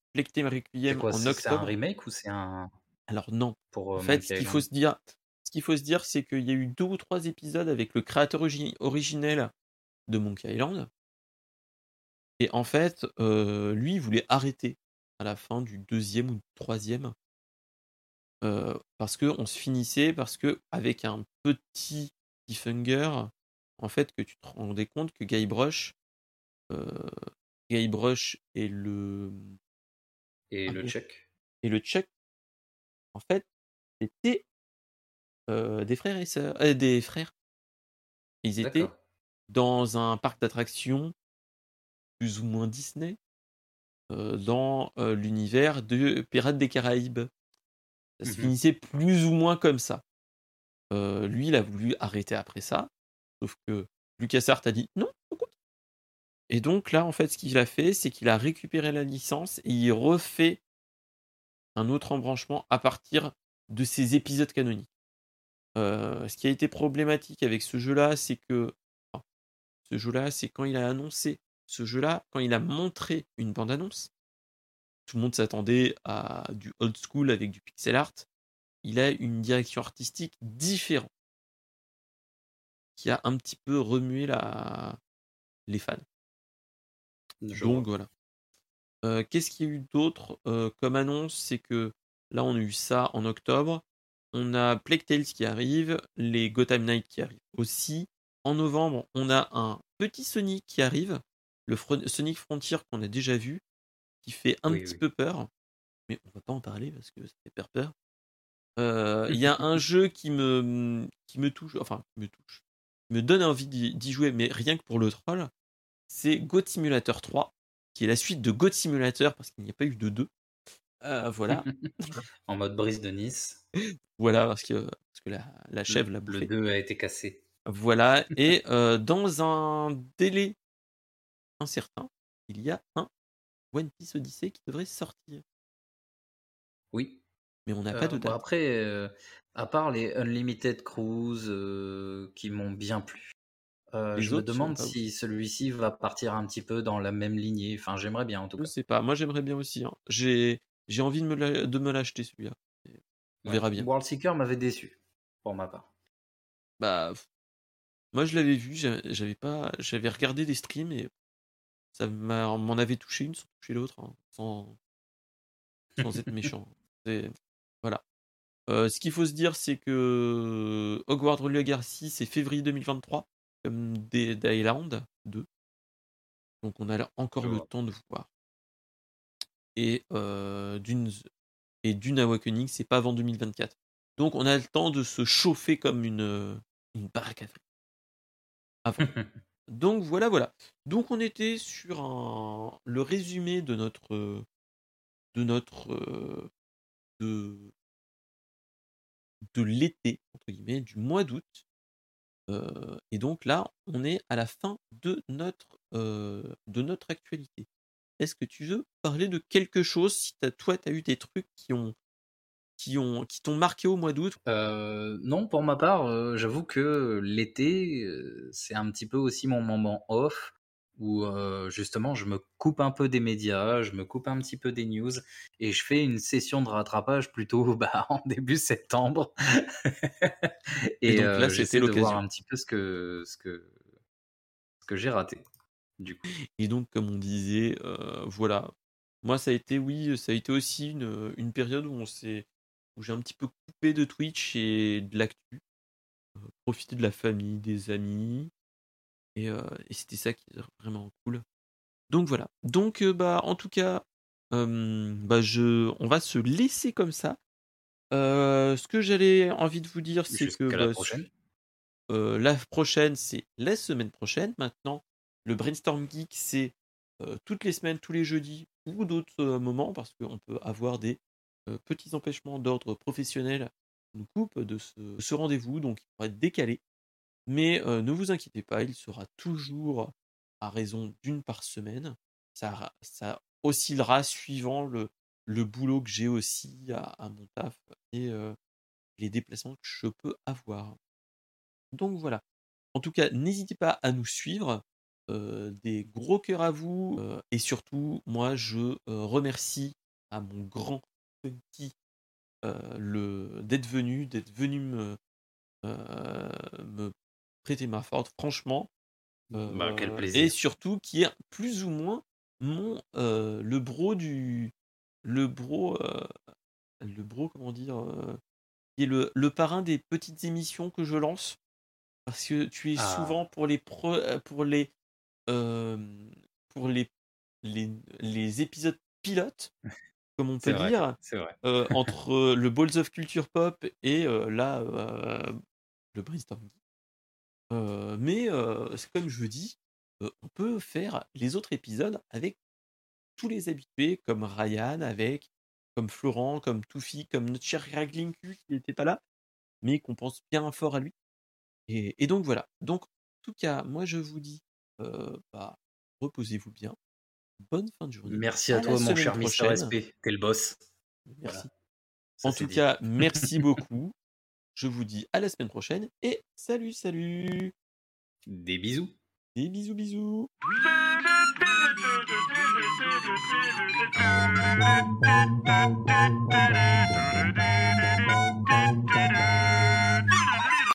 S2: C'est
S1: Requiem
S2: quoi?
S1: en
S2: C'est c'est un
S1: octobre.
S2: remake ou c'est un
S1: Alors non.
S2: pour,
S1: En
S2: heu,
S1: fait, ce qu'il faut se dire ce qu'il faut se dire, c'est qu'il y a eu 2 ou 3 épisodes avec le créateur origi originel de Monkey Island et en fait, heu, lui, il voulait arrêter à la fin du 2e ou du 3e heu, parce qu'on se finissait parce qu'avec un petit cliffhanger, en fait, que tu te rendais compte que Guybrush, heu, Guybrush et le, mmh
S2: Et
S1: ah
S2: le Chuck?
S1: et le Chuck, en fait, étaient, heu, des frères et sœurs, heu, des frères. Ils étaient dans un parc d'attractions plus ou moins Disney, heu, dans, l'univers de Pirates des Caraïbes. Ça
S2: Mmh
S1: se
S2: mh.
S1: finissait plus ou moins comme ça. Lui, il a voulu arrêter après ça, sauf que LucasArts a dit: «Non, on continue» et donc là, en fait, ce qu'il a fait, c'est qu'il a récupéré la licence et il refait un autre embranchement à partir de ces épisodes canoniques. Heu, ce qui a été problématique avec ce jeu-là, c'est que enfin, ce jeu-là, c'est quand il a annoncé ce jeu-là, quand il a montré une bande annonce, tout le monde s'attendait à du old school avec du pixel art. Il a une direction artistique différente qui a un petit peu remué les fans.
S2: Je
S1: Donc
S2: vois.
S1: voilà. Heu, qu'est-ce qu'il y a eu d'autre, heu, comme annonce? C'est que là, on a eu ça en octobre. On a Plague Tales qui arrive, les Gotham Knights qui arrivent aussi. En novembre, on a un petit Sonic qui arrive, le Sonic Frontier qu'on a déjà vu, qui fait un
S2: Oui,
S1: petit
S2: oui.
S1: peu peur, mais on va pas en parler parce que ça fait peur, peur. Heu, il y a un jeu qui me, qui me touche, enfin qui me touche, qui me donne envie d'y d'y jouer, mais rien que pour le troll, c'est Goat Simulator 3, qui est la suite de Goat Simulator parce qu'il n'y a pas eu de 2. Heu, voilà.
S2: En mode Brise de Nice.
S1: Voilà, parce que parce que la la chèvre
S2: Le
S1: l'a
S2: le
S1: bouffé.
S2: 2 a été cassé.
S1: Voilà et heu, dans un délai incertain, il y a un One Piece Odyssey qui devrait sortir.
S2: Oui.
S1: Mais on n'a pas
S2: Heu,
S1: de date.
S2: après, heu, à part les Unlimited Cruise, qui m'ont bien plu,
S1: Les
S2: je me demande si celui-ci va partir un petit peu dans la même lignée. Enfin, j'aimerais bien en tout
S1: Je
S2: cas.
S1: sais pas, moi j'aimerais bien aussi, hein. J'ai j'ai envie de me l'a de me l'acheter celui-là on
S2: Ouais.
S1: verra bien.
S2: World Seeker m'avait déçu, pour ma part.
S1: Bah, moi je l'avais vu, j'a j'avais pas j'avais regardé des streams et ça m'en avait touché une sans toucher l'autre, hein, sans sans être méchant. Voilà. Heu, ce qu'il faut se dire, c'est que Hogwarts Legacy, c'est février 2023, comme Dead Island 2. Donc on a encore le temps de voir. Et heu, Dune et Dune Awakening, c'est pas avant 2024. Donc on a le temps de se chauffer comme une, une baraque à frites. Avant. Donc voilà, voilà. Donc on était sur un le résumé de notre, de notre, de de «l'été» entre guillemets, du mois d'août. Et donc là, on est à la fin de notre, actualité. Est-ce que tu veux parler de quelque chose? Si toi, tu as eu des trucs qui ont qui ont qui t'ont marqué au mois d'août?
S2: Non, pour ma part, j'avoue que l'été, c'est un petit peu aussi mon moment off où, heu, justement je me coupe un peu des médias, je me coupe un petit peu des news et je fais une session de rattrapage plutôt, bah, en début septembre
S1: Et
S2: et
S1: donc là,
S2: heu,
S1: c'était
S2: de voir
S1: l'occasion.
S2: un petit peu ce que ce que ce que j'ai raté, du coup.
S1: Et donc comme on disait, heu, voilà. Moi, ça a été oui, ça a été aussi une, période où on s'est où j'ai un petit peu coupé de Twitch et de l'actu. Profiter de la famille, des amis et heu et c'était ça qui est vraiment cool. Donc voilà. Donc heu, bah, en tout cas, hem, bah, je on va se laisser comme ça. ce que j'allais envie de vous dire, c'est que
S2: la
S1: bah,
S2: prochaine.
S1: la prochaine, c'est la semaine prochaine. Maintenant, le Brainstorm Geek, c'est toutes les semaines, tous les jeudis ou d'autres moments, parce qu'on peut avoir des petits empêchements d'ordre professionnel nous coupent de ce, rendez-vous, donc il pourrait être décalé. Mais ne vous inquiétez pas, il sera toujours à raison d'une par semaine. Ça, oscillera suivant le, boulot que j'ai aussi à, mon taf et les déplacements que je peux avoir. Donc voilà. En tout cas, n'hésitez pas à nous suivre. des gros cœurs à vous. et surtout, moi, je remercie à mon grand petit d'être venu, d'être venu me prêter ma force. Franchement.
S2: Bah, quel plaisir.
S1: Et surtout, qui est plus ou moins mon le bro du le bro le bro comment dire qui est le, le parrain des petites émissions que je lance parce que tu es
S2: Ah.
S1: souvent pour les pro- pour les pour les, les les épisodes pilotes comme on peut
S2: vrai,
S1: dire euh, entre le Balls of Culture Pop et euh, là euh, le brainstorming. Euh, mais euh, comme je dis, euh, on peut faire les autres épisodes avec tous les habitués, comme Ryan, avec comme Florent, comme Toufi, comme notre cher Raglinku qui n'était pas là, mais qu'on pense bien fort à lui. Et, et donc voilà. Donc, en tout cas, moi je vous dis, euh, bah, reposez-vous bien. Bonne fin de journée.
S2: Merci à, toi, mon cher Mister. SP. T'es le boss.
S1: Merci.
S2: Voilà.
S1: En tout
S2: dit.
S1: cas, merci beaucoup. Je vous dis à la semaine prochaine et salut, salut.
S2: Des bisous.
S1: Des bisous, bisous.
S3: Thank you.